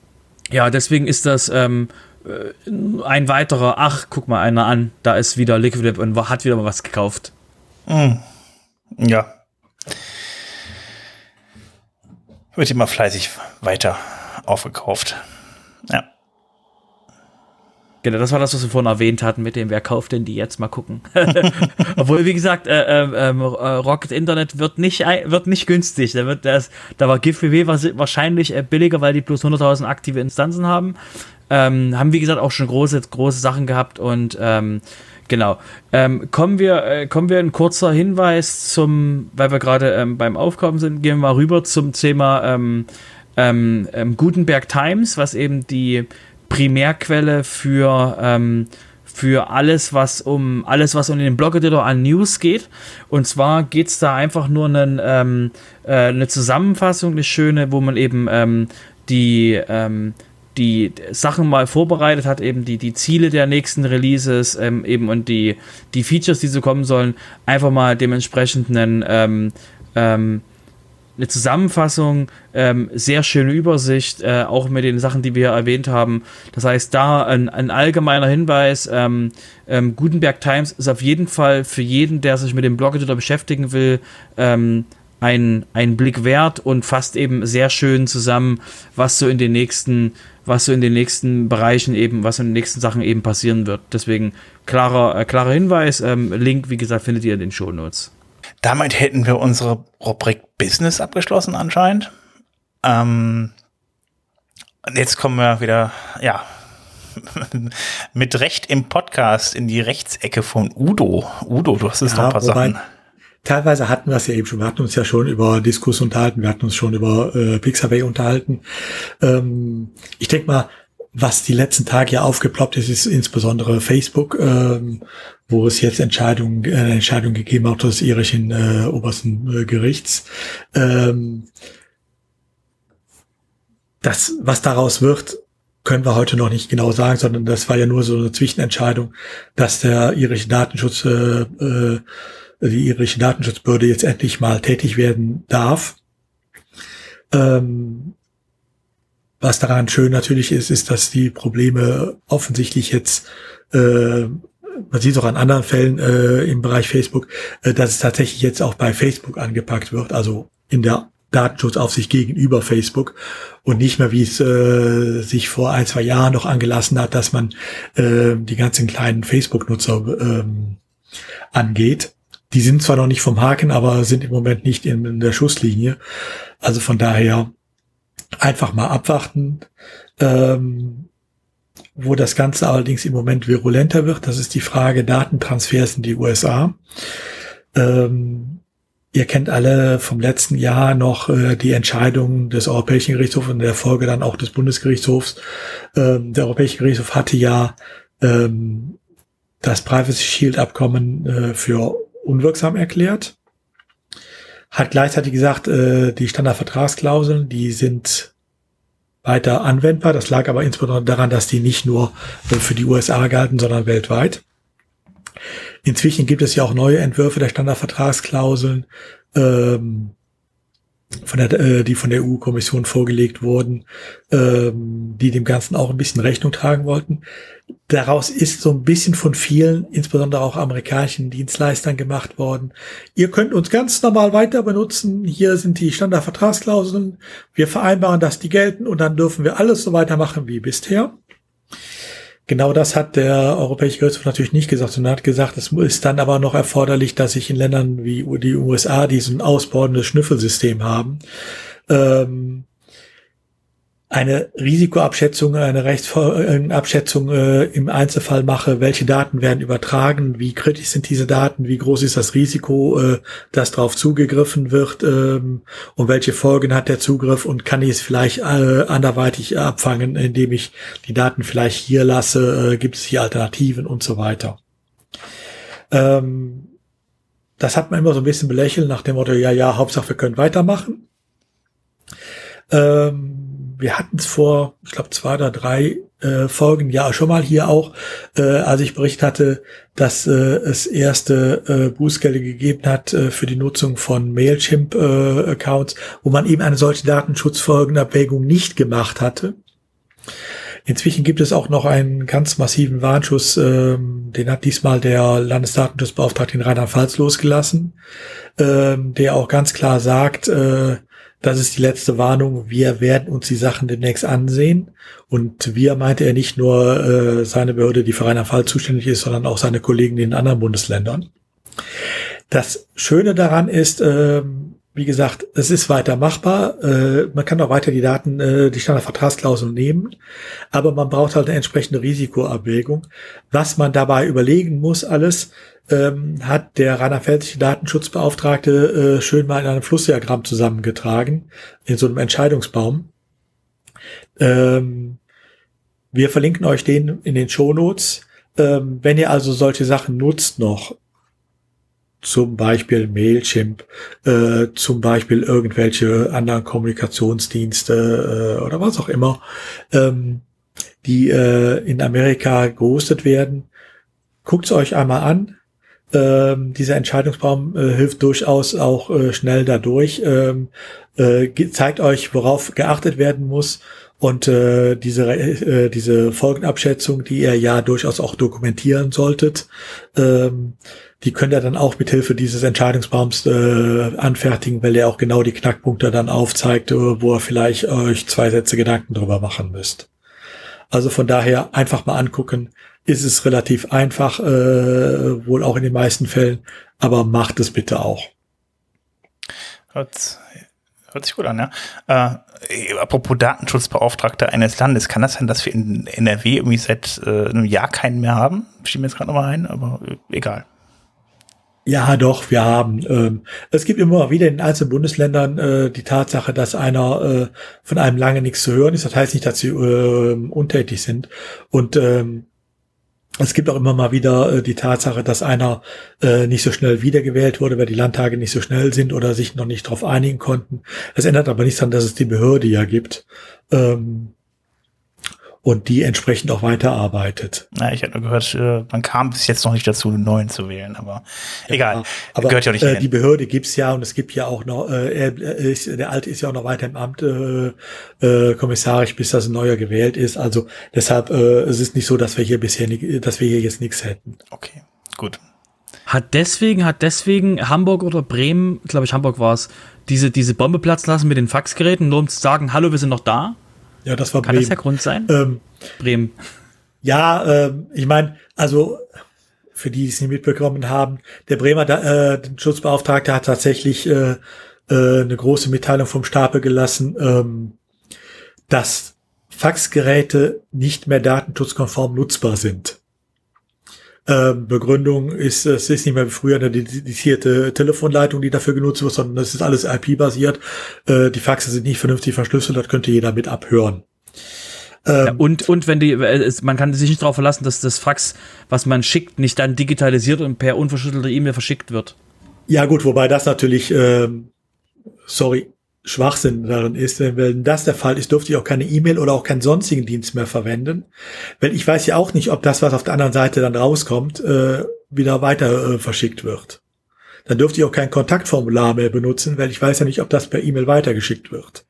ja, deswegen ist das ähm, äh, ein weiterer, ach, guck mal einer an, da ist wieder Liquid und hat wieder mal was gekauft. Mm. Ja, wird immer fleißig weiter aufgekauft. Ja. Genau, das war das, was wir vorhin erwähnt hatten, mit dem, wer kauft denn die jetzt mal gucken. Obwohl, wie gesagt, äh, äh, äh, Rocket Internet wird nicht, wird nicht günstig. Da, wird das, da war GIFWW wahrscheinlich äh, billiger, weil die plus 100.000 aktive Instanzen haben. Ähm, haben, wie gesagt, auch schon große, große Sachen gehabt und ähm, Genau. Ähm, kommen wir, äh, kommen wir ein kurzer Hinweis zum, weil wir gerade ähm, beim Aufkommen sind, gehen wir mal rüber zum Thema ähm, ähm, ähm Gutenberg Times, was eben die Primärquelle für für alles, was um alles, was um den Blog-Editor an News geht. Und zwar geht es da einfach nur einen, äh, eine Zusammenfassung, eine schöne, wo man eben die die Sachen mal vorbereitet hat, eben die, die Ziele der nächsten Releases ähm, eben und die, die Features, die so kommen sollen, einfach mal dementsprechend einen, ähm, ähm, eine Zusammenfassung, ähm, sehr schöne Übersicht, äh, auch mit den Sachen, die wir erwähnt haben. Das heißt, da ein, ein allgemeiner Hinweis, ähm, ähm, Gutenberg Times ist auf jeden Fall für jeden, der sich mit dem Blog-Editor beschäftigen will, ein, ein Blick wert und fasst eben sehr schön zusammen, was so in den nächsten was so in den nächsten Bereichen eben, was in den nächsten Sachen eben passieren wird. Deswegen klarer, äh, klarer Hinweis. Ähm, Link, wie gesagt, findet ihr in den Show Notes. Damit hätten wir unsere Rubrik Business abgeschlossen anscheinend. Ähm, und jetzt kommen wir wieder, ja, mit Recht im Podcast in die Rechtsecke von Udo. Udo, du hast es ja, noch ein paar Sachen. Teilweise hatten wir es ja eben schon. Wir hatten uns ja schon über Diskus unterhalten. Wir hatten uns schon über äh, Pixabay unterhalten. Ähm, ich denke mal, was die letzten Tage ja aufgeploppt ist, ist insbesondere Facebook, ähm, wo es jetzt Entscheidungen, äh, Entscheidung gegeben hat des irischen äh, obersten äh, Gerichts. Ähm, das, was daraus wird, können wir heute noch nicht genau sagen, sondern das war ja nur so eine Zwischenentscheidung, dass der irische Datenschutz, äh, äh, die irische Datenschutzbehörde jetzt endlich mal tätig werden darf. Ähm, was daran schön natürlich ist, ist, dass die Probleme offensichtlich jetzt, äh, man sieht es auch an anderen Fällen äh, im Bereich Facebook, äh, dass es tatsächlich jetzt auch bei Facebook angepackt wird, also in der Datenschutzaufsicht gegenüber Facebook und nicht mehr, wie es äh, sich vor ein, zwei Jahren noch angelassen hat, dass man äh, die ganzen kleinen Facebook-Nutzer ähm, angeht. Die sind zwar noch nicht vom Haken, aber sind im Moment nicht in, in der Schusslinie. Also von daher einfach mal abwarten. Ähm, wo das Ganze allerdings im Moment virulenter wird, das ist die Frage Datentransfers in die USA. Ähm, ihr kennt alle vom letzten Jahr noch äh, die Entscheidung des Europäischen Gerichtshofs und der Folge dann auch des Bundesgerichtshofs. Ähm, der Europäische Gerichtshof hatte ja ähm, das Privacy Shield Abkommen äh, für unwirksam erklärt hat gleichzeitig gesagt, äh, die Standardvertragsklauseln, die sind weiter anwendbar. Das lag aber insbesondere daran, dass die nicht nur äh, für die USA galten, sondern weltweit. Inzwischen gibt es ja auch neue Entwürfe der Standardvertragsklauseln. Ähm, von der, äh, die von der EU-Kommission vorgelegt wurden, ähm, die dem Ganzen auch ein bisschen Rechnung tragen wollten. Daraus ist so ein bisschen von vielen, insbesondere auch amerikanischen Dienstleistern gemacht worden. Ihr könnt uns ganz normal weiter benutzen. Hier sind die Standardvertragsklauseln. Wir vereinbaren, dass die gelten und dann dürfen wir alles so weitermachen wie bisher. Genau das hat der Europäische Gerichtshof natürlich nicht gesagt, sondern hat gesagt, es ist dann aber noch erforderlich, dass sich in Ländern wie die USA, die so ein ausbordendes Schnüffelsystem haben, ähm, eine Risikoabschätzung, eine Rechtsabschätzung äh, im Einzelfall mache, welche Daten werden übertragen, wie kritisch sind diese Daten, wie groß ist das Risiko, äh, dass darauf zugegriffen wird ähm, und welche Folgen hat der Zugriff und kann ich es vielleicht äh, anderweitig abfangen, indem ich die Daten vielleicht hier lasse, äh, gibt es hier Alternativen und so weiter. Ähm, das hat man immer so ein bisschen belächelt nach dem Motto, ja, ja, Hauptsache wir können weitermachen. Ähm, wir hatten es vor, ich glaube, zwei oder drei äh, Folgen ja schon mal hier auch, äh, als ich berichtet hatte, dass äh, es erste äh, Bußgelder gegeben hat äh, für die Nutzung von Mailchimp-Accounts, äh, wo man eben eine solche Datenschutzfolgenabwägung nicht gemacht hatte. Inzwischen gibt es auch noch einen ganz massiven Warnschuss, ähm, den hat diesmal der Landesdatenschutzbeauftragte in Rheinland-Pfalz losgelassen, ähm, der auch ganz klar sagt, äh, das ist die letzte Warnung. Wir werden uns die Sachen demnächst ansehen. Und wir meinte er nicht nur äh, seine Behörde, die für einen Fall zuständig ist, sondern auch seine Kollegen in den anderen Bundesländern. Das Schöne daran ist, äh, wie gesagt, es ist weiter machbar. Äh, man kann auch weiter die Daten, äh, die Standardvertragsklauseln nehmen, aber man braucht halt eine entsprechende Risikoabwägung. Was man dabei überlegen muss, alles, ähm, hat der rheinland-pfälzische Datenschutzbeauftragte äh, schön mal in einem Flussdiagramm zusammengetragen, in so einem Entscheidungsbaum. Ähm, wir verlinken euch den in den Shownotes. Ähm, wenn ihr also solche Sachen nutzt noch, zum Beispiel Mailchimp, äh, zum Beispiel irgendwelche anderen Kommunikationsdienste äh, oder was auch immer, ähm, die äh, in Amerika gehostet werden. Guckt es euch einmal an, ähm, dieser Entscheidungsbaum äh, hilft durchaus auch äh, schnell dadurch, ähm, äh, zeigt euch, worauf geachtet werden muss. Und äh, diese, äh, diese Folgenabschätzung, die ihr ja durchaus auch dokumentieren solltet, ähm, die könnt ihr dann auch mit Hilfe dieses Entscheidungsbaums äh, anfertigen, weil er auch genau die Knackpunkte dann aufzeigt, äh, wo ihr vielleicht euch zwei Sätze Gedanken drüber machen müsst. Also von daher einfach mal angucken, ist es relativ einfach, äh, wohl auch in den meisten Fällen, aber macht es bitte auch. Hört, hört sich gut an, ja. Äh, apropos Datenschutzbeauftragter eines Landes, kann das sein, dass wir in NRW irgendwie seit äh, einem Jahr keinen mehr haben? Schieben mir jetzt gerade nochmal ein, aber äh, egal. Ja, doch, wir haben. Ähm, es gibt immer wieder in einzelnen Bundesländern äh, die Tatsache, dass einer äh, von einem lange nichts zu hören ist. Das heißt nicht, dass sie äh, untätig sind. Und ähm, es gibt auch immer mal wieder äh, die Tatsache, dass einer äh, nicht so schnell wiedergewählt wurde, weil die Landtage nicht so schnell sind oder sich noch nicht darauf einigen konnten. Es ändert aber nichts daran, dass es die Behörde ja gibt. Ähm, und die entsprechend auch weiterarbeitet. Na, ich habe nur gehört, äh, man kam bis jetzt noch nicht dazu, einen neuen zu wählen, aber egal. Ja, aber gehört ja nicht äh, die Behörde gibt's ja und es gibt ja auch noch, äh, er ist, der Alte ist ja auch noch weiter im Amt äh, äh, kommissarisch, bis das ein neuer gewählt ist. Also deshalb, äh, es ist nicht so, dass wir hier bisher, dass wir hier jetzt nichts hätten. Okay, gut. Hat deswegen, hat deswegen Hamburg oder Bremen, glaube ich Hamburg war es, diese, diese Bombe platzen lassen mit den Faxgeräten, nur um zu sagen, hallo, wir sind noch da? Ja, das war Kann Bremen. das der Grund sein? Ähm, Bremen. Ja, ähm, ich meine, also für die, die es nicht mitbekommen haben, der Bremer äh, Schutzbeauftragte hat tatsächlich äh, äh, eine große Mitteilung vom Stapel gelassen, ähm, dass Faxgeräte nicht mehr datenschutzkonform nutzbar sind. Ähm, Begründung ist, es ist nicht mehr wie früher eine dedizierte Telefonleitung, die dafür genutzt wird, sondern es ist alles IP-basiert. Äh, die Faxe sind nicht vernünftig verschlüsselt, das könnte jeder mit abhören. Ähm, ja, und, und wenn die, äh, man kann sich nicht darauf verlassen, dass das Fax, was man schickt, nicht dann digitalisiert und per unverschlüsselte E-Mail verschickt wird. Ja, gut, wobei das natürlich, ähm, sorry, Schwachsinn darin ist, wenn das der Fall ist, dürfte ich auch keine E-Mail oder auch keinen sonstigen Dienst mehr verwenden. Weil ich weiß ja auch nicht, ob das, was auf der anderen Seite dann rauskommt, äh, wieder weiter äh, verschickt wird. Dann dürfte ich auch kein Kontaktformular mehr benutzen, weil ich weiß ja nicht, ob das per E-Mail weitergeschickt wird.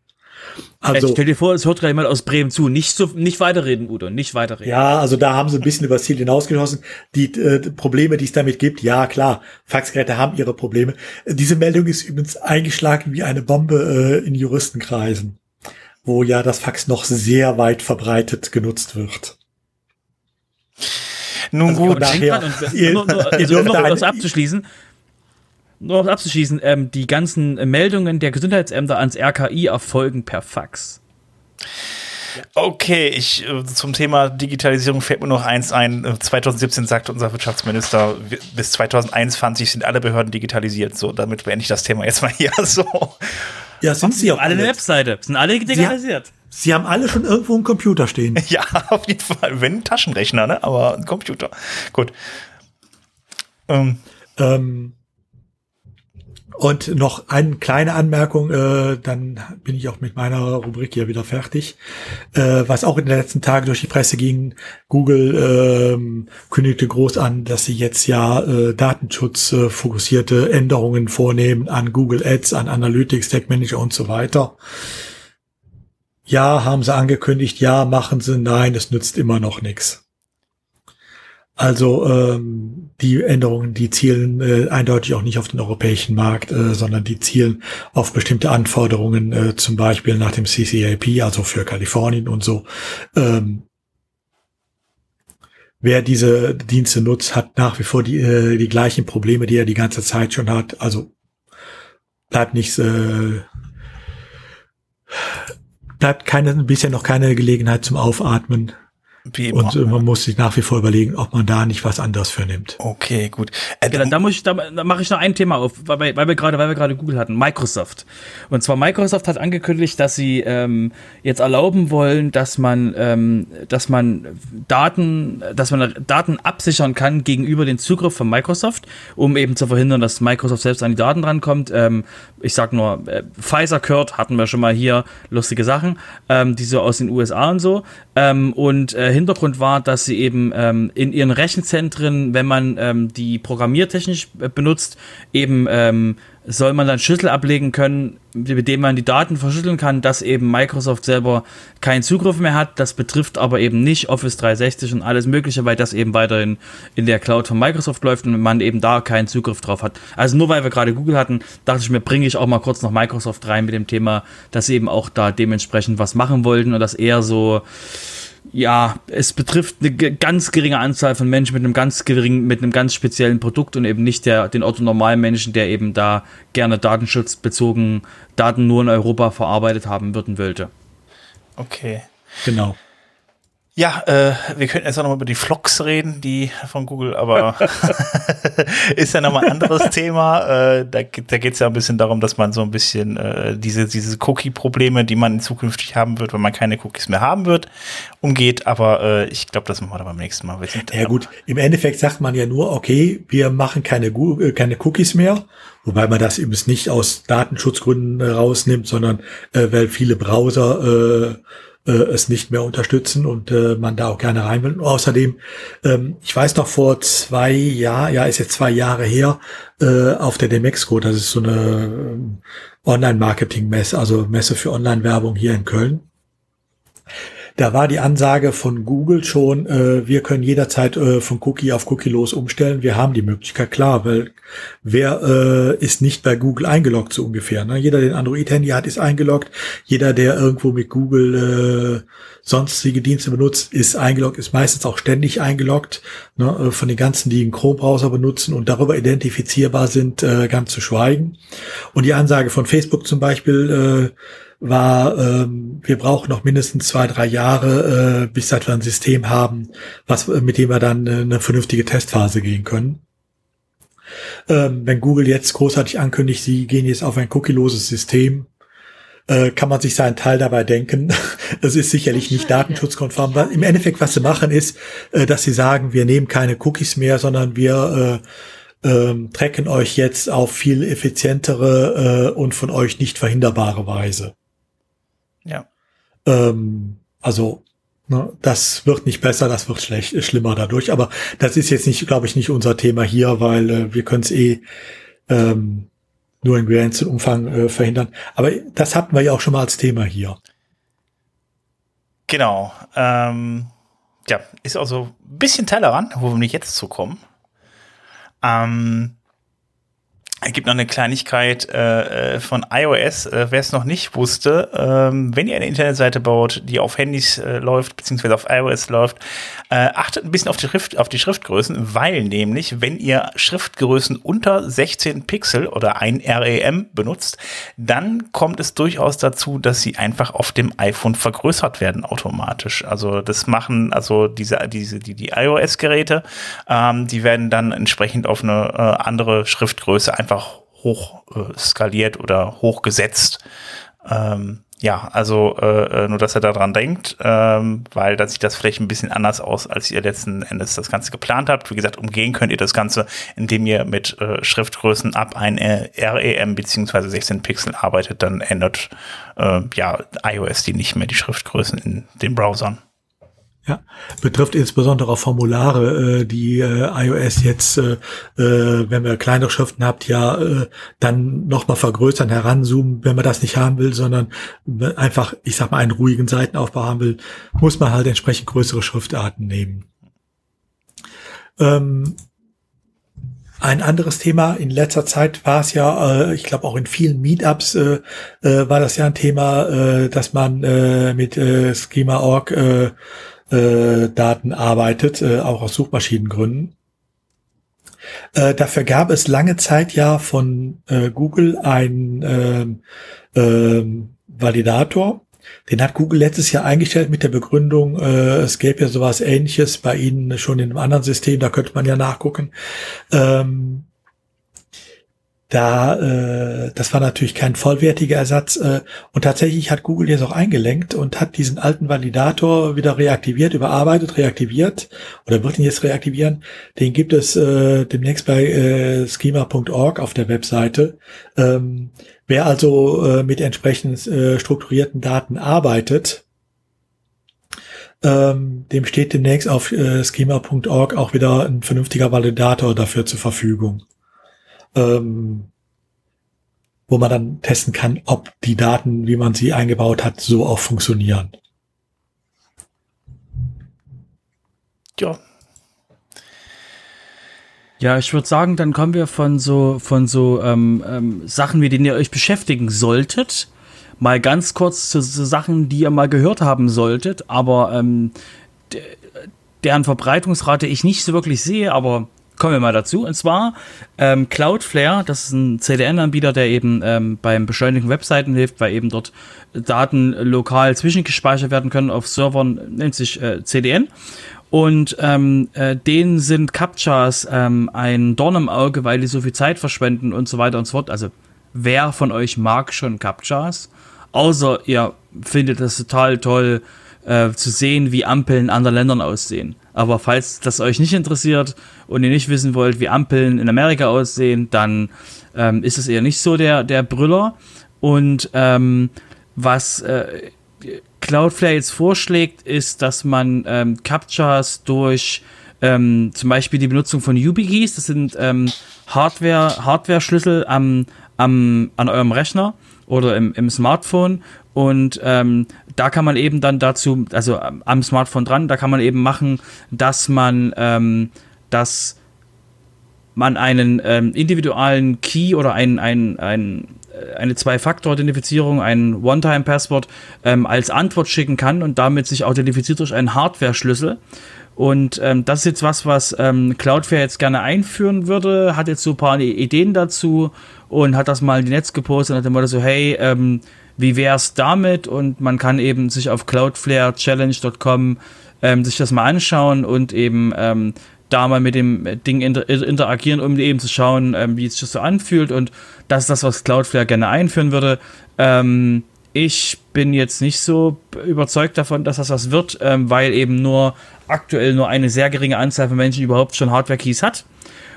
Also, stell dir vor, es hört gerade jemand aus Bremen zu. Nicht so, nicht weiterreden, Udo, nicht weiterreden. Ja, also da haben sie ein bisschen übers Ziel hinausgeschossen. Die äh, Probleme, die es damit gibt, ja klar, Faxgeräte haben ihre Probleme. Diese Meldung ist übrigens eingeschlagen wie eine Bombe äh, in Juristenkreisen, wo ja das Fax noch sehr weit verbreitet genutzt wird. Nun also gut, nachher, ihr, nur, nur, also, um noch etwas abzuschließen, nur um abzuschließen, ähm, die ganzen Meldungen der Gesundheitsämter ans RKI erfolgen per Fax. Okay, ich äh, zum Thema Digitalisierung fällt mir noch eins ein. 2017 äh, sagte unser Wirtschaftsminister, bis 2021 sind alle Behörden digitalisiert. So, damit beende ich das Thema jetzt mal hier so. Ja, sind sie auch alle eine Webseite, sind alle digitalisiert. Sie, sie, haben alle schon irgendwo einen Computer stehen. Ja, auf jeden Fall. Wenn ein Taschenrechner, ne? Aber ein Computer. Gut. Ähm. ähm und noch eine kleine Anmerkung, äh, dann bin ich auch mit meiner Rubrik hier wieder fertig. Äh, was auch in den letzten Tagen durch die Presse ging, Google äh, kündigte groß an, dass sie jetzt ja äh, datenschutzfokussierte Änderungen vornehmen an Google Ads, an Analytics, Tech Manager und so weiter. Ja, haben sie angekündigt, ja, machen sie, nein, es nützt immer noch nichts. Also ähm, die Änderungen, die zielen äh, eindeutig auch nicht auf den europäischen Markt, äh, sondern die zielen auf bestimmte Anforderungen, äh, zum Beispiel nach dem CCAP, also für Kalifornien und so. Ähm, wer diese Dienste nutzt, hat nach wie vor die, äh, die gleichen Probleme, die er die ganze Zeit schon hat. Also bleibt nichts, äh, bleibt keine, bisher noch keine Gelegenheit zum Aufatmen. Wie immer. Und man muss sich nach wie vor überlegen, ob man da nicht was anderes für nimmt. Okay, gut. Äh, genau, da muss ich, da, da mache ich noch ein Thema auf, weil, weil wir gerade, weil wir gerade Google hatten, Microsoft. Und zwar Microsoft hat angekündigt, dass sie ähm, jetzt erlauben wollen, dass man, ähm, dass man Daten, dass man Daten absichern kann gegenüber den Zugriff von Microsoft, um eben zu verhindern, dass Microsoft selbst an die Daten drankommt. Ähm, ich sag nur, äh, Pfizer Kurt hatten wir schon mal hier lustige Sachen, ähm, die so aus den USA und so. Ähm, und äh, Hintergrund war, dass sie eben ähm, in ihren Rechenzentren, wenn man ähm, die programmiertechnisch benutzt, eben ähm, soll man dann Schlüssel ablegen können, mit dem man die Daten verschlüsseln kann, dass eben Microsoft selber keinen Zugriff mehr hat. Das betrifft aber eben nicht Office 360 und alles Mögliche, weil das eben weiterhin in der Cloud von Microsoft läuft und man eben da keinen Zugriff drauf hat. Also nur weil wir gerade Google hatten, dachte ich mir, bringe ich auch mal kurz noch Microsoft rein mit dem Thema, dass sie eben auch da dementsprechend was machen wollten und das eher so ja, es betrifft eine ganz geringe Anzahl von Menschen mit einem ganz geringen, mit einem ganz speziellen Produkt und eben nicht der, den Otto Normalmenschen, der eben da gerne datenschutzbezogen Daten nur in Europa verarbeitet haben würden wollte. Okay. Genau. Ja, äh, wir könnten jetzt auch nochmal über die Vlogs reden, die von Google, aber ist ja nochmal ein anderes Thema. Äh, da da geht es ja ein bisschen darum, dass man so ein bisschen äh, diese, diese Cookie-Probleme, die man zukünftig haben wird, wenn man keine Cookies mehr haben wird, umgeht. Aber äh, ich glaube, das machen wir dann beim nächsten Mal. ja gut, im Endeffekt sagt man ja nur, okay, wir machen keine, Google, äh, keine Cookies mehr, wobei man das eben nicht aus Datenschutzgründen äh, rausnimmt, sondern äh, weil viele Browser äh, äh, es nicht mehr unterstützen und äh, man da auch gerne rein will. Außerdem, ähm, ich weiß noch vor zwei Jahren, ja, ist jetzt zwei Jahre her, äh, auf der Demexco, das ist so eine ähm, Online-Marketing-Messe, also Messe für Online-Werbung hier in Köln. Da war die Ansage von Google schon, äh, wir können jederzeit äh, von Cookie auf Cookie los umstellen. Wir haben die Möglichkeit, klar, weil wer äh, ist nicht bei Google eingeloggt so ungefähr? Ne? Jeder, der ein Android-Handy hat, ist eingeloggt. Jeder, der irgendwo mit Google äh, sonstige Dienste benutzt, ist eingeloggt, ist meistens auch ständig eingeloggt. Ne? Äh, von den ganzen, die einen Chrome-Browser benutzen und darüber identifizierbar sind, äh, ganz zu schweigen. Und die Ansage von Facebook zum Beispiel, äh, war, ähm, wir brauchen noch mindestens zwei, drei Jahre, äh, bis wir ein System haben, was, äh, mit dem wir dann äh, eine vernünftige Testphase gehen können. Ähm, wenn Google jetzt großartig ankündigt, sie gehen jetzt auf ein cookieloses System, äh, kann man sich seinen Teil dabei denken. Es ist sicherlich nicht datenschutzkonform. Im Endeffekt, was sie machen, ist, äh, dass sie sagen, wir nehmen keine Cookies mehr, sondern wir äh, ähm, tracken euch jetzt auf viel effizientere äh, und von euch nicht verhinderbare Weise. Ja. Ähm, also ne, das wird nicht besser, das wird schlecht, schlimmer dadurch. Aber das ist jetzt nicht, glaube ich, nicht unser Thema hier, weil äh, wir können es eh ähm, nur in begrenztem Umfang äh, verhindern. Aber das hatten wir ja auch schon mal als Thema hier. Genau. Ähm, ja, ist also ein bisschen Tellerrand, wo wir nicht jetzt zukommen. Ähm, es gibt noch eine Kleinigkeit äh, äh von iOS, äh, wer es noch nicht wusste. Ähm, wenn ihr eine Internetseite baut, die auf Handys äh, läuft, beziehungsweise auf iOS läuft, äh, achtet ein bisschen auf die, Schrift, auf die Schriftgrößen, weil nämlich, wenn ihr Schriftgrößen unter 16 Pixel oder ein REM benutzt, dann kommt es durchaus dazu, dass sie einfach auf dem iPhone vergrößert werden automatisch. Also das machen also diese, diese die, die iOS-Geräte, ähm, die werden dann entsprechend auf eine äh, andere Schriftgröße einfach hoch äh, skaliert oder hochgesetzt. Ähm, ja, also äh, äh, nur, dass er daran denkt, ähm, weil dann sieht das vielleicht ein bisschen anders aus, als ihr letzten Endes das Ganze geplant habt. Wie gesagt, umgehen könnt ihr das Ganze, indem ihr mit äh, Schriftgrößen ab ein REM beziehungsweise 16 Pixel arbeitet, dann ändert äh, ja iOS die nicht mehr die Schriftgrößen in den Browsern. Ja, betrifft insbesondere auch Formulare, äh, die äh, iOS jetzt, äh, äh, wenn wir kleinere Schriften habt, ja äh, dann nochmal vergrößern, heranzoomen, wenn man das nicht haben will, sondern einfach, ich sag mal, einen ruhigen Seitenaufbau haben will, muss man halt entsprechend größere Schriftarten nehmen. Ähm, ein anderes Thema in letzter Zeit war es ja, äh, ich glaube auch in vielen Meetups äh, äh, war das ja ein Thema, äh, dass man äh, mit äh, Schema.org äh, Daten arbeitet, äh, auch aus Suchmaschinengründen. Äh, dafür gab es lange Zeit ja von äh, Google einen äh, äh, Validator. Den hat Google letztes Jahr eingestellt mit der Begründung, äh, es gäbe ja sowas ähnliches bei Ihnen schon in einem anderen System, da könnte man ja nachgucken. Ähm, da, äh, das war natürlich kein vollwertiger Ersatz. Äh, und tatsächlich hat Google jetzt auch eingelenkt und hat diesen alten Validator wieder reaktiviert, überarbeitet, reaktiviert oder wird ihn jetzt reaktivieren. Den gibt es äh, demnächst bei äh, schema.org auf der Webseite. Ähm, wer also äh, mit entsprechend äh, strukturierten Daten arbeitet, ähm, dem steht demnächst auf äh, schema.org auch wieder ein vernünftiger Validator dafür zur Verfügung ähm, wo man dann testen kann, ob die Daten, wie man sie eingebaut hat, so auch funktionieren. Ja. Ja, ich würde sagen, dann kommen wir von so von so ähm, ähm, Sachen, mit denen ihr euch beschäftigen solltet, mal ganz kurz zu, zu, Sachen, die ihr mal gehört haben solltet, aber ähm, deren Verbreitungsrate ich nicht so wirklich sehe, aber kommen wir mal dazu. Und zwar ähm, Cloudflare, das ist ein CDN-Anbieter, der eben ähm, beim Beschleunigen Webseiten hilft, weil eben dort Daten lokal zwischengespeichert werden können auf Servern, nennt sich äh, CDN. Und ähm, äh, denen sind Captchas ähm, ein Dorn im Auge, weil die so viel Zeit verschwenden und so weiter und so fort. Also wer von euch mag schon Captchas? Außer ihr findet es total toll äh, zu sehen, wie Ampeln in anderen Ländern aussehen. Aber falls das euch nicht interessiert und ihr nicht wissen wollt, wie Ampeln in Amerika aussehen, dann ähm, ist es eher nicht so der, der Brüller. Und ähm, was äh, Cloudflare jetzt vorschlägt, ist, dass man ähm, Captchas durch ähm, zum Beispiel die Benutzung von YubiKeys, das sind ähm, Hardware, Hardware-Schlüssel am, am, an eurem Rechner oder im, im Smartphone und ähm, da kann man eben dann dazu, also am Smartphone dran, da kann man eben machen, dass man, ähm, dass man einen ähm, individuellen Key oder ein, ein, ein, äh, eine Zwei-Faktor-Authentifizierung, ein One-Time-Passwort ähm, als Antwort schicken kann und damit sich authentifiziert durch einen Hardware-Schlüssel. Und ähm, das ist jetzt was, was ähm, Cloudflare jetzt gerne einführen würde, hat jetzt so ein paar Ideen dazu und hat das mal in die Netz gepostet und hat immer so, hey, ähm, wie wär's damit? Und man kann eben sich auf cloudflarechallenge.com ähm, sich das mal anschauen und eben ähm, da mal mit dem Ding inter interagieren, um eben zu schauen, ähm, wie es sich so anfühlt. Und das ist das, was Cloudflare gerne einführen würde. Ähm, ich bin jetzt nicht so überzeugt davon, dass das was wird, ähm, weil eben nur aktuell nur eine sehr geringe Anzahl von Menschen überhaupt schon Hardware-Keys hat.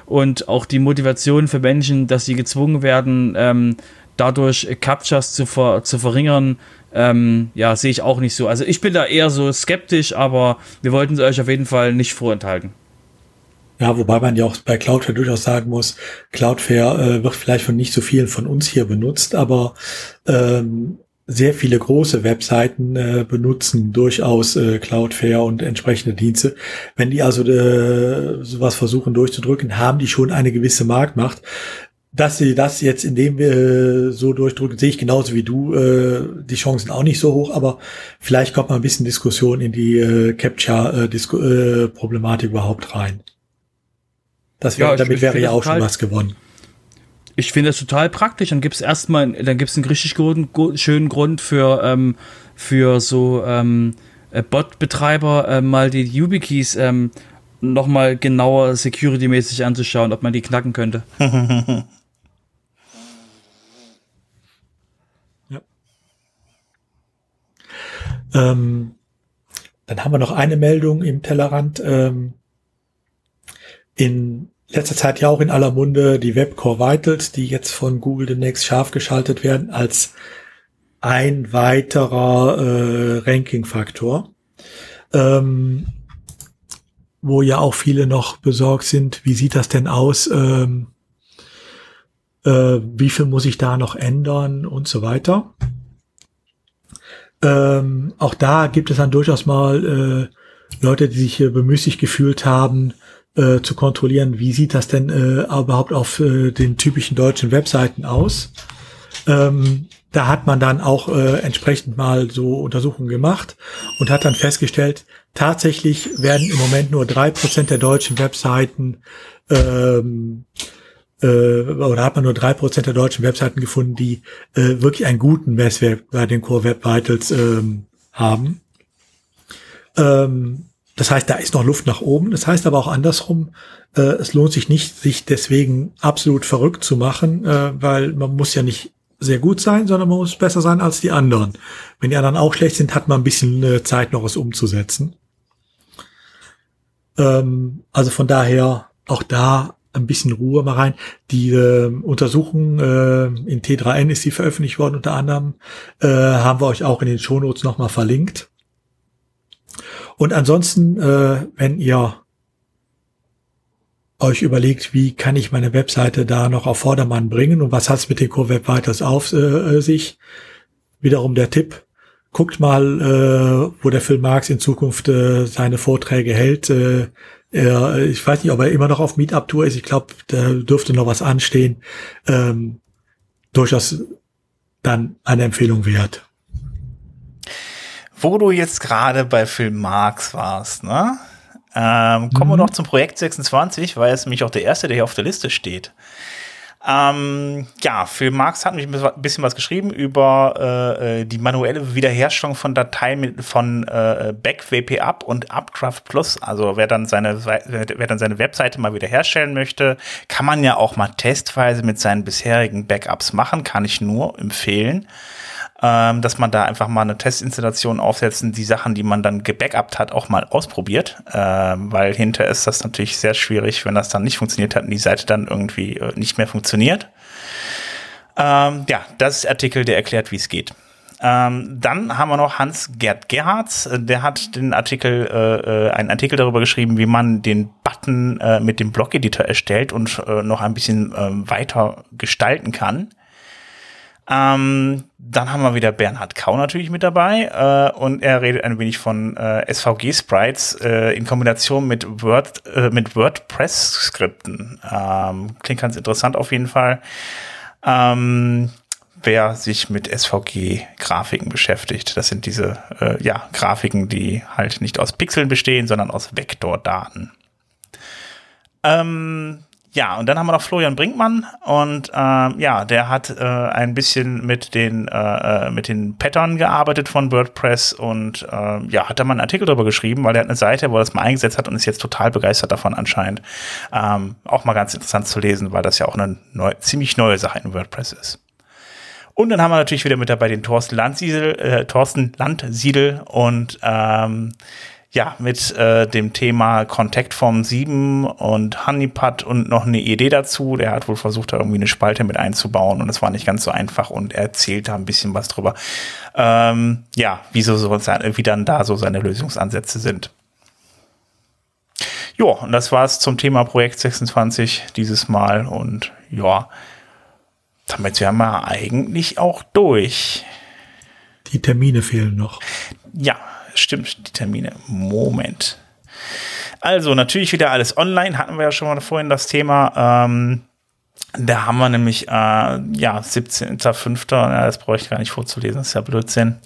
Und auch die Motivation für Menschen, dass sie gezwungen werden, ähm, dadurch Captchas zu, ver zu verringern, ähm, ja, sehe ich auch nicht so. Also ich bin da eher so skeptisch, aber wir wollten es euch auf jeden Fall nicht vorenthalten. Ja, wobei man ja auch bei Cloudflare durchaus sagen muss, Cloudflare äh, wird vielleicht von nicht so vielen von uns hier benutzt, aber ähm, sehr viele große Webseiten äh, benutzen durchaus äh, Cloudflare und entsprechende Dienste. Wenn die also äh, sowas versuchen durchzudrücken, haben die schon eine gewisse Marktmacht dass sie das jetzt, indem wir äh, so durchdrücken, sehe ich genauso wie du. Äh, die Chancen auch nicht so hoch, aber vielleicht kommt mal ein bisschen Diskussion in die äh, Capture-Problematik äh, überhaupt rein. Das wär, ja, damit ich, wäre ja auch schon was gewonnen. Ich finde das total praktisch. Dann gibt es erstmal, dann gibt es einen richtig guten, schönen Grund für, ähm, für so ähm, äh, Bot-Betreiber äh, mal die YubiKeys ähm, nochmal genauer security-mäßig anzuschauen, ob man die knacken könnte. Ähm, dann haben wir noch eine Meldung im Tellerrand. Ähm, in letzter Zeit ja auch in aller Munde die Webcore Vitals, die jetzt von Google demnächst scharf geschaltet werden als ein weiterer äh, Ranking-Faktor. Ähm, wo ja auch viele noch besorgt sind, wie sieht das denn aus? Ähm, äh, wie viel muss ich da noch ändern und so weiter. Ähm, auch da gibt es dann durchaus mal äh, Leute, die sich äh, bemüßigt gefühlt haben, äh, zu kontrollieren, wie sieht das denn äh, überhaupt auf äh, den typischen deutschen Webseiten aus. Ähm, da hat man dann auch äh, entsprechend mal so Untersuchungen gemacht und hat dann festgestellt, tatsächlich werden im Moment nur drei Prozent der deutschen Webseiten ähm, äh, oder hat man nur drei Prozent der deutschen Webseiten gefunden, die äh, wirklich einen guten Messwert bei den Core Web Vitals ähm, haben. Ähm, das heißt, da ist noch Luft nach oben. Das heißt aber auch andersrum, äh, es lohnt sich nicht, sich deswegen absolut verrückt zu machen, äh, weil man muss ja nicht sehr gut sein, sondern man muss besser sein als die anderen. Wenn die anderen auch schlecht sind, hat man ein bisschen äh, Zeit, noch was umzusetzen. Ähm, also von daher auch da ein bisschen Ruhe mal rein. Die äh, Untersuchung äh, in T3N ist sie veröffentlicht worden, unter anderem äh, haben wir euch auch in den Shownotes nochmal verlinkt. Und ansonsten, äh, wenn ihr euch überlegt, wie kann ich meine Webseite da noch auf Vordermann bringen und was hat es mit den Core Web weiters auf äh, sich, wiederum der Tipp, guckt mal, äh, wo der Phil Marx in Zukunft äh, seine Vorträge hält. Äh, er, ich weiß nicht, ob er immer noch auf Meetup-Tour ist. Ich glaube, da dürfte noch was anstehen. Ähm, durchaus dann eine Empfehlung wert. Wo du jetzt gerade bei Film Marx warst, ne? Ähm, kommen mhm. wir noch zum Projekt 26, weil es nämlich auch der erste, der hier auf der Liste steht. Ähm, ja, Phil Marx hat mich ein bisschen was geschrieben über äh, äh, die manuelle Wiederherstellung von Dateien mit, von äh, Back Up und Upcraft Plus. Also wer dann seine wer dann seine Webseite mal wiederherstellen möchte, kann man ja auch mal testweise mit seinen bisherigen Backups machen, kann ich nur empfehlen ähm, dass man da einfach mal eine Testinstallation aufsetzen, die Sachen, die man dann gebackupt hat, auch mal ausprobiert, ähm, weil hinter ist das natürlich sehr schwierig, wenn das dann nicht funktioniert hat und die Seite dann irgendwie äh, nicht mehr funktioniert. Ähm, ja, das ist Artikel, der erklärt, wie es geht. Ähm, dann haben wir noch Hans-Gerd Gerhards, der hat den Artikel, äh, äh, einen Artikel darüber geschrieben, wie man den Button äh, mit dem Blog-Editor erstellt und äh, noch ein bisschen äh, weiter gestalten kann. Ähm, dann haben wir wieder Bernhard Kau natürlich mit dabei äh, und er redet ein wenig von äh, SVG-Sprites äh, in Kombination mit, Word, äh, mit WordPress-Skripten. Ähm, klingt ganz interessant auf jeden Fall. Ähm, wer sich mit SVG-Grafiken beschäftigt. Das sind diese äh, ja, Grafiken, die halt nicht aus Pixeln bestehen, sondern aus Vektordaten. Ähm, ja, und dann haben wir noch Florian Brinkmann und ähm, ja, der hat äh, ein bisschen mit den äh, äh, mit den Pattern gearbeitet von WordPress und äh, ja, hat da mal einen Artikel darüber geschrieben, weil er hat eine Seite, wo er das mal eingesetzt hat und ist jetzt total begeistert davon anscheinend. Ähm, auch mal ganz interessant zu lesen, weil das ja auch eine neu, ziemlich neue Sache in WordPress ist. Und dann haben wir natürlich wieder mit dabei den Thorsten Landsiedel, äh, Thorsten Landsiedel und ähm, ja, mit äh, dem Thema Contact Form 7 und Honeypot und noch eine Idee dazu. Der hat wohl versucht, da irgendwie eine Spalte mit einzubauen und das war nicht ganz so einfach und er erzählt da ein bisschen was drüber. Ähm, ja, wieso so, wie dann da so seine Lösungsansätze sind. Ja, und das war's zum Thema Projekt 26 dieses Mal und ja, damit wären wir eigentlich auch durch. Die Termine fehlen noch. Ja, stimmt, die Termine. Moment. Also, natürlich wieder alles online, hatten wir ja schon mal vorhin das Thema. Ähm, da haben wir nämlich, äh, ja, 17.05. Ja, das brauche ich gar nicht vorzulesen, das ist ja Blödsinn.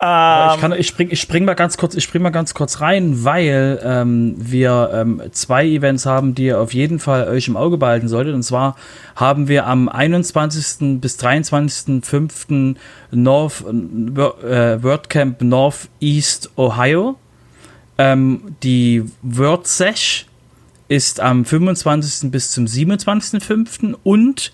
Ähm, ich, kann, ich, spring, ich spring mal ganz kurz, ich spring mal ganz kurz rein, weil ähm, wir ähm, zwei Events haben, die ihr auf jeden Fall euch im Auge behalten solltet. Und zwar haben wir am 21. bis 23.05. North äh, WordCamp Northeast Ohio. Ähm, die WordSesh ist am 25. bis zum 27.05. und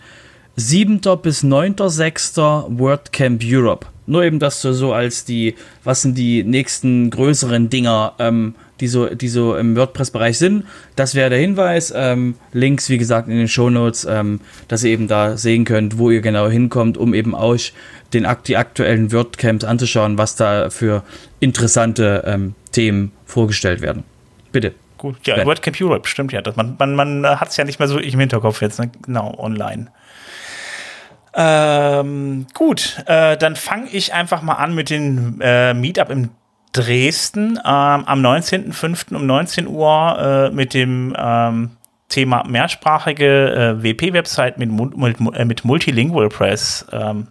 7. bis 9.06. WordCamp Europe. Nur eben das so, als die, was sind die nächsten größeren Dinger, ähm, die, so, die so im WordPress-Bereich sind. Das wäre der Hinweis. Ähm, Links, wie gesagt, in den Shownotes, ähm, dass ihr eben da sehen könnt, wo ihr genau hinkommt, um eben euch den, die aktuellen WordCamps anzuschauen, was da für interessante ähm, Themen vorgestellt werden. Bitte. Gut, ja. WordCamp Europe, stimmt ja. man man, man hat es ja nicht mehr so im Hinterkopf jetzt, ne? genau, online. Ähm, gut, äh, dann fange ich einfach mal an mit dem äh, Meetup in Dresden ähm, am 19.05. um 19 Uhr äh, mit dem ähm, Thema mehrsprachige äh, WP-Website mit, mit, äh, mit Multilingual Press. Ähm,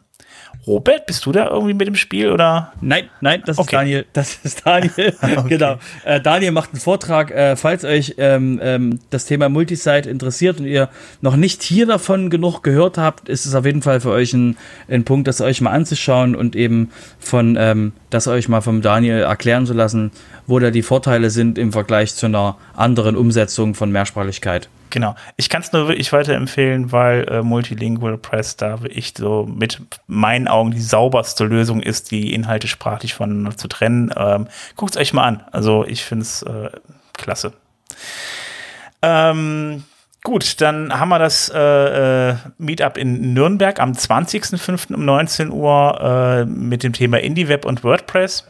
Robert, bist du da irgendwie mit dem Spiel oder? Nein, nein, das okay. ist Daniel. Das ist Daniel. okay. Genau. Äh, Daniel macht einen Vortrag. Äh, falls euch ähm, ähm, das Thema Multisite interessiert und ihr noch nicht hier davon genug gehört habt, ist es auf jeden Fall für euch ein, ein Punkt, das euch mal anzuschauen und eben von ähm, das euch mal vom Daniel erklären zu lassen, wo da die Vorteile sind im Vergleich zu einer anderen Umsetzung von Mehrsprachigkeit. Genau. Ich kann es nur wirklich weiterempfehlen, weil äh, Multilingual Press da ich so mit meinen Augen die sauberste Lösung ist, die Inhalte sprachlich voneinander zu trennen. Ähm, Guckt es euch mal an. Also ich finde es äh, klasse. Ähm, gut, dann haben wir das äh, äh Meetup in Nürnberg am 20.05. um 19 Uhr äh, mit dem Thema IndieWeb und WordPress.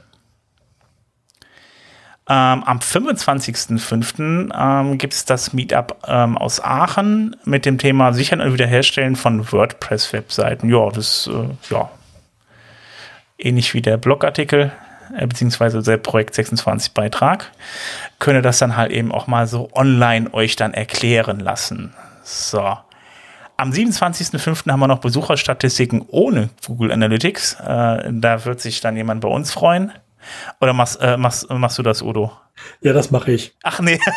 Ähm, am 25.05. Ähm, gibt es das Meetup ähm, aus Aachen mit dem Thema Sichern und Wiederherstellen von WordPress-Webseiten. Ja, das äh, ja ähnlich wie der Blogartikel äh, beziehungsweise der Projekt 26 Beitrag. Könne das dann halt eben auch mal so online euch dann erklären lassen. So. Am 27.05. haben wir noch Besucherstatistiken ohne Google Analytics. Äh, da wird sich dann jemand bei uns freuen. Oder machst, äh, machst, machst du das, Udo? Ja, das mache ich. Ach nee.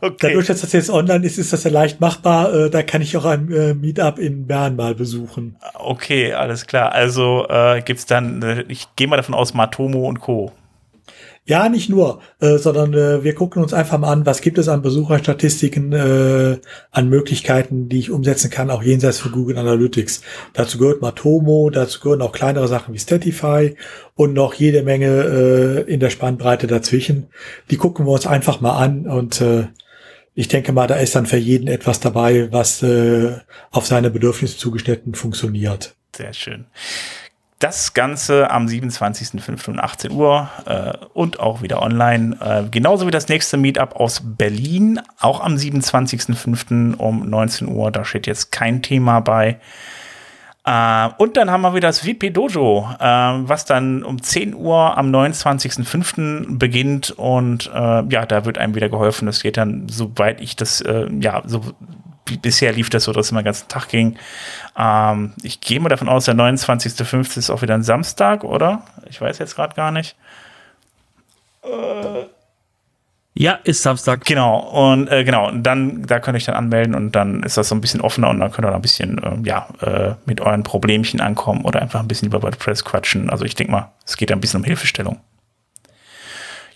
okay. Dadurch, dass das jetzt online ist, ist das ja leicht machbar. Äh, da kann ich auch ein äh, Meetup in Bern mal besuchen. Okay, alles klar. Also äh, es dann, äh, ich gehe mal davon aus, Matomo und Co. Ja, nicht nur, äh, sondern äh, wir gucken uns einfach mal an, was gibt es an Besucherstatistiken, äh, an Möglichkeiten, die ich umsetzen kann, auch jenseits von Google Analytics. Dazu gehört Matomo, dazu gehören auch kleinere Sachen wie Statify und noch jede Menge äh, in der Spannbreite dazwischen. Die gucken wir uns einfach mal an und äh, ich denke mal, da ist dann für jeden etwas dabei, was äh, auf seine Bedürfnisse zugeschnitten funktioniert. Sehr schön. Das Ganze am 27.05. um 18 Uhr äh, und auch wieder online. Äh, genauso wie das nächste Meetup aus Berlin, auch am 27.05. um 19 Uhr. Da steht jetzt kein Thema bei. Äh, und dann haben wir wieder das VP Dojo, äh, was dann um 10 Uhr am 29.05. beginnt. Und äh, ja, da wird einem wieder geholfen. Das geht dann, soweit ich das, äh, ja, so bisher lief das so, dass es immer den ganzen Tag ging. Ähm, ich gehe mal davon aus, der 29.05. ist auch wieder ein Samstag, oder? Ich weiß jetzt gerade gar nicht. Äh. Ja, ist Samstag. Genau, und äh, genau, und dann, da könnt ihr euch dann anmelden und dann ist das so ein bisschen offener und dann könnt ihr da ein bisschen, äh, ja, äh, mit euren Problemchen ankommen oder einfach ein bisschen über WordPress quatschen. Also ich denke mal, es geht ein bisschen um Hilfestellung.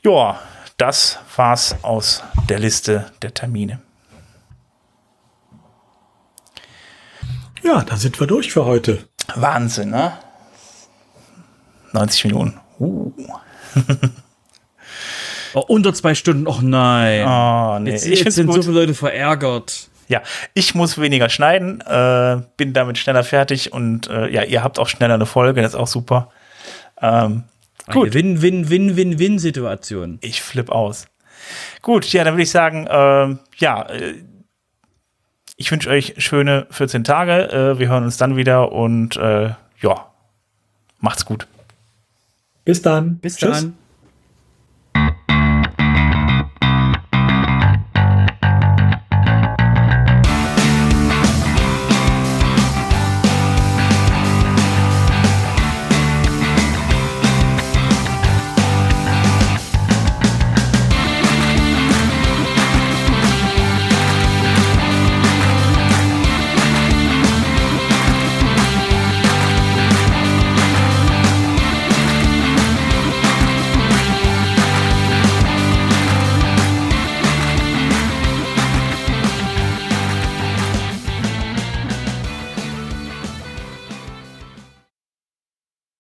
Ja, das war's aus der Liste der Termine. Ja, dann sind wir durch für heute. Wahnsinn, ne? 90 Minuten. Uh. oh, unter zwei Stunden, oh nein. Oh, nee. Jetzt, jetzt sind gut. so viele Leute verärgert. Ja, ich muss weniger schneiden, äh, bin damit schneller fertig und äh, ja, ihr habt auch schneller eine Folge, das ist auch super. Ähm, gut. Win-Win-Win-Win-Win-Situation. Ich flipp aus. Gut, ja, dann würde ich sagen, äh, ja, äh, ich wünsche euch schöne 14 Tage. Äh, wir hören uns dann wieder und äh, ja, macht's gut. Bis dann. Bis Tschüss. dann.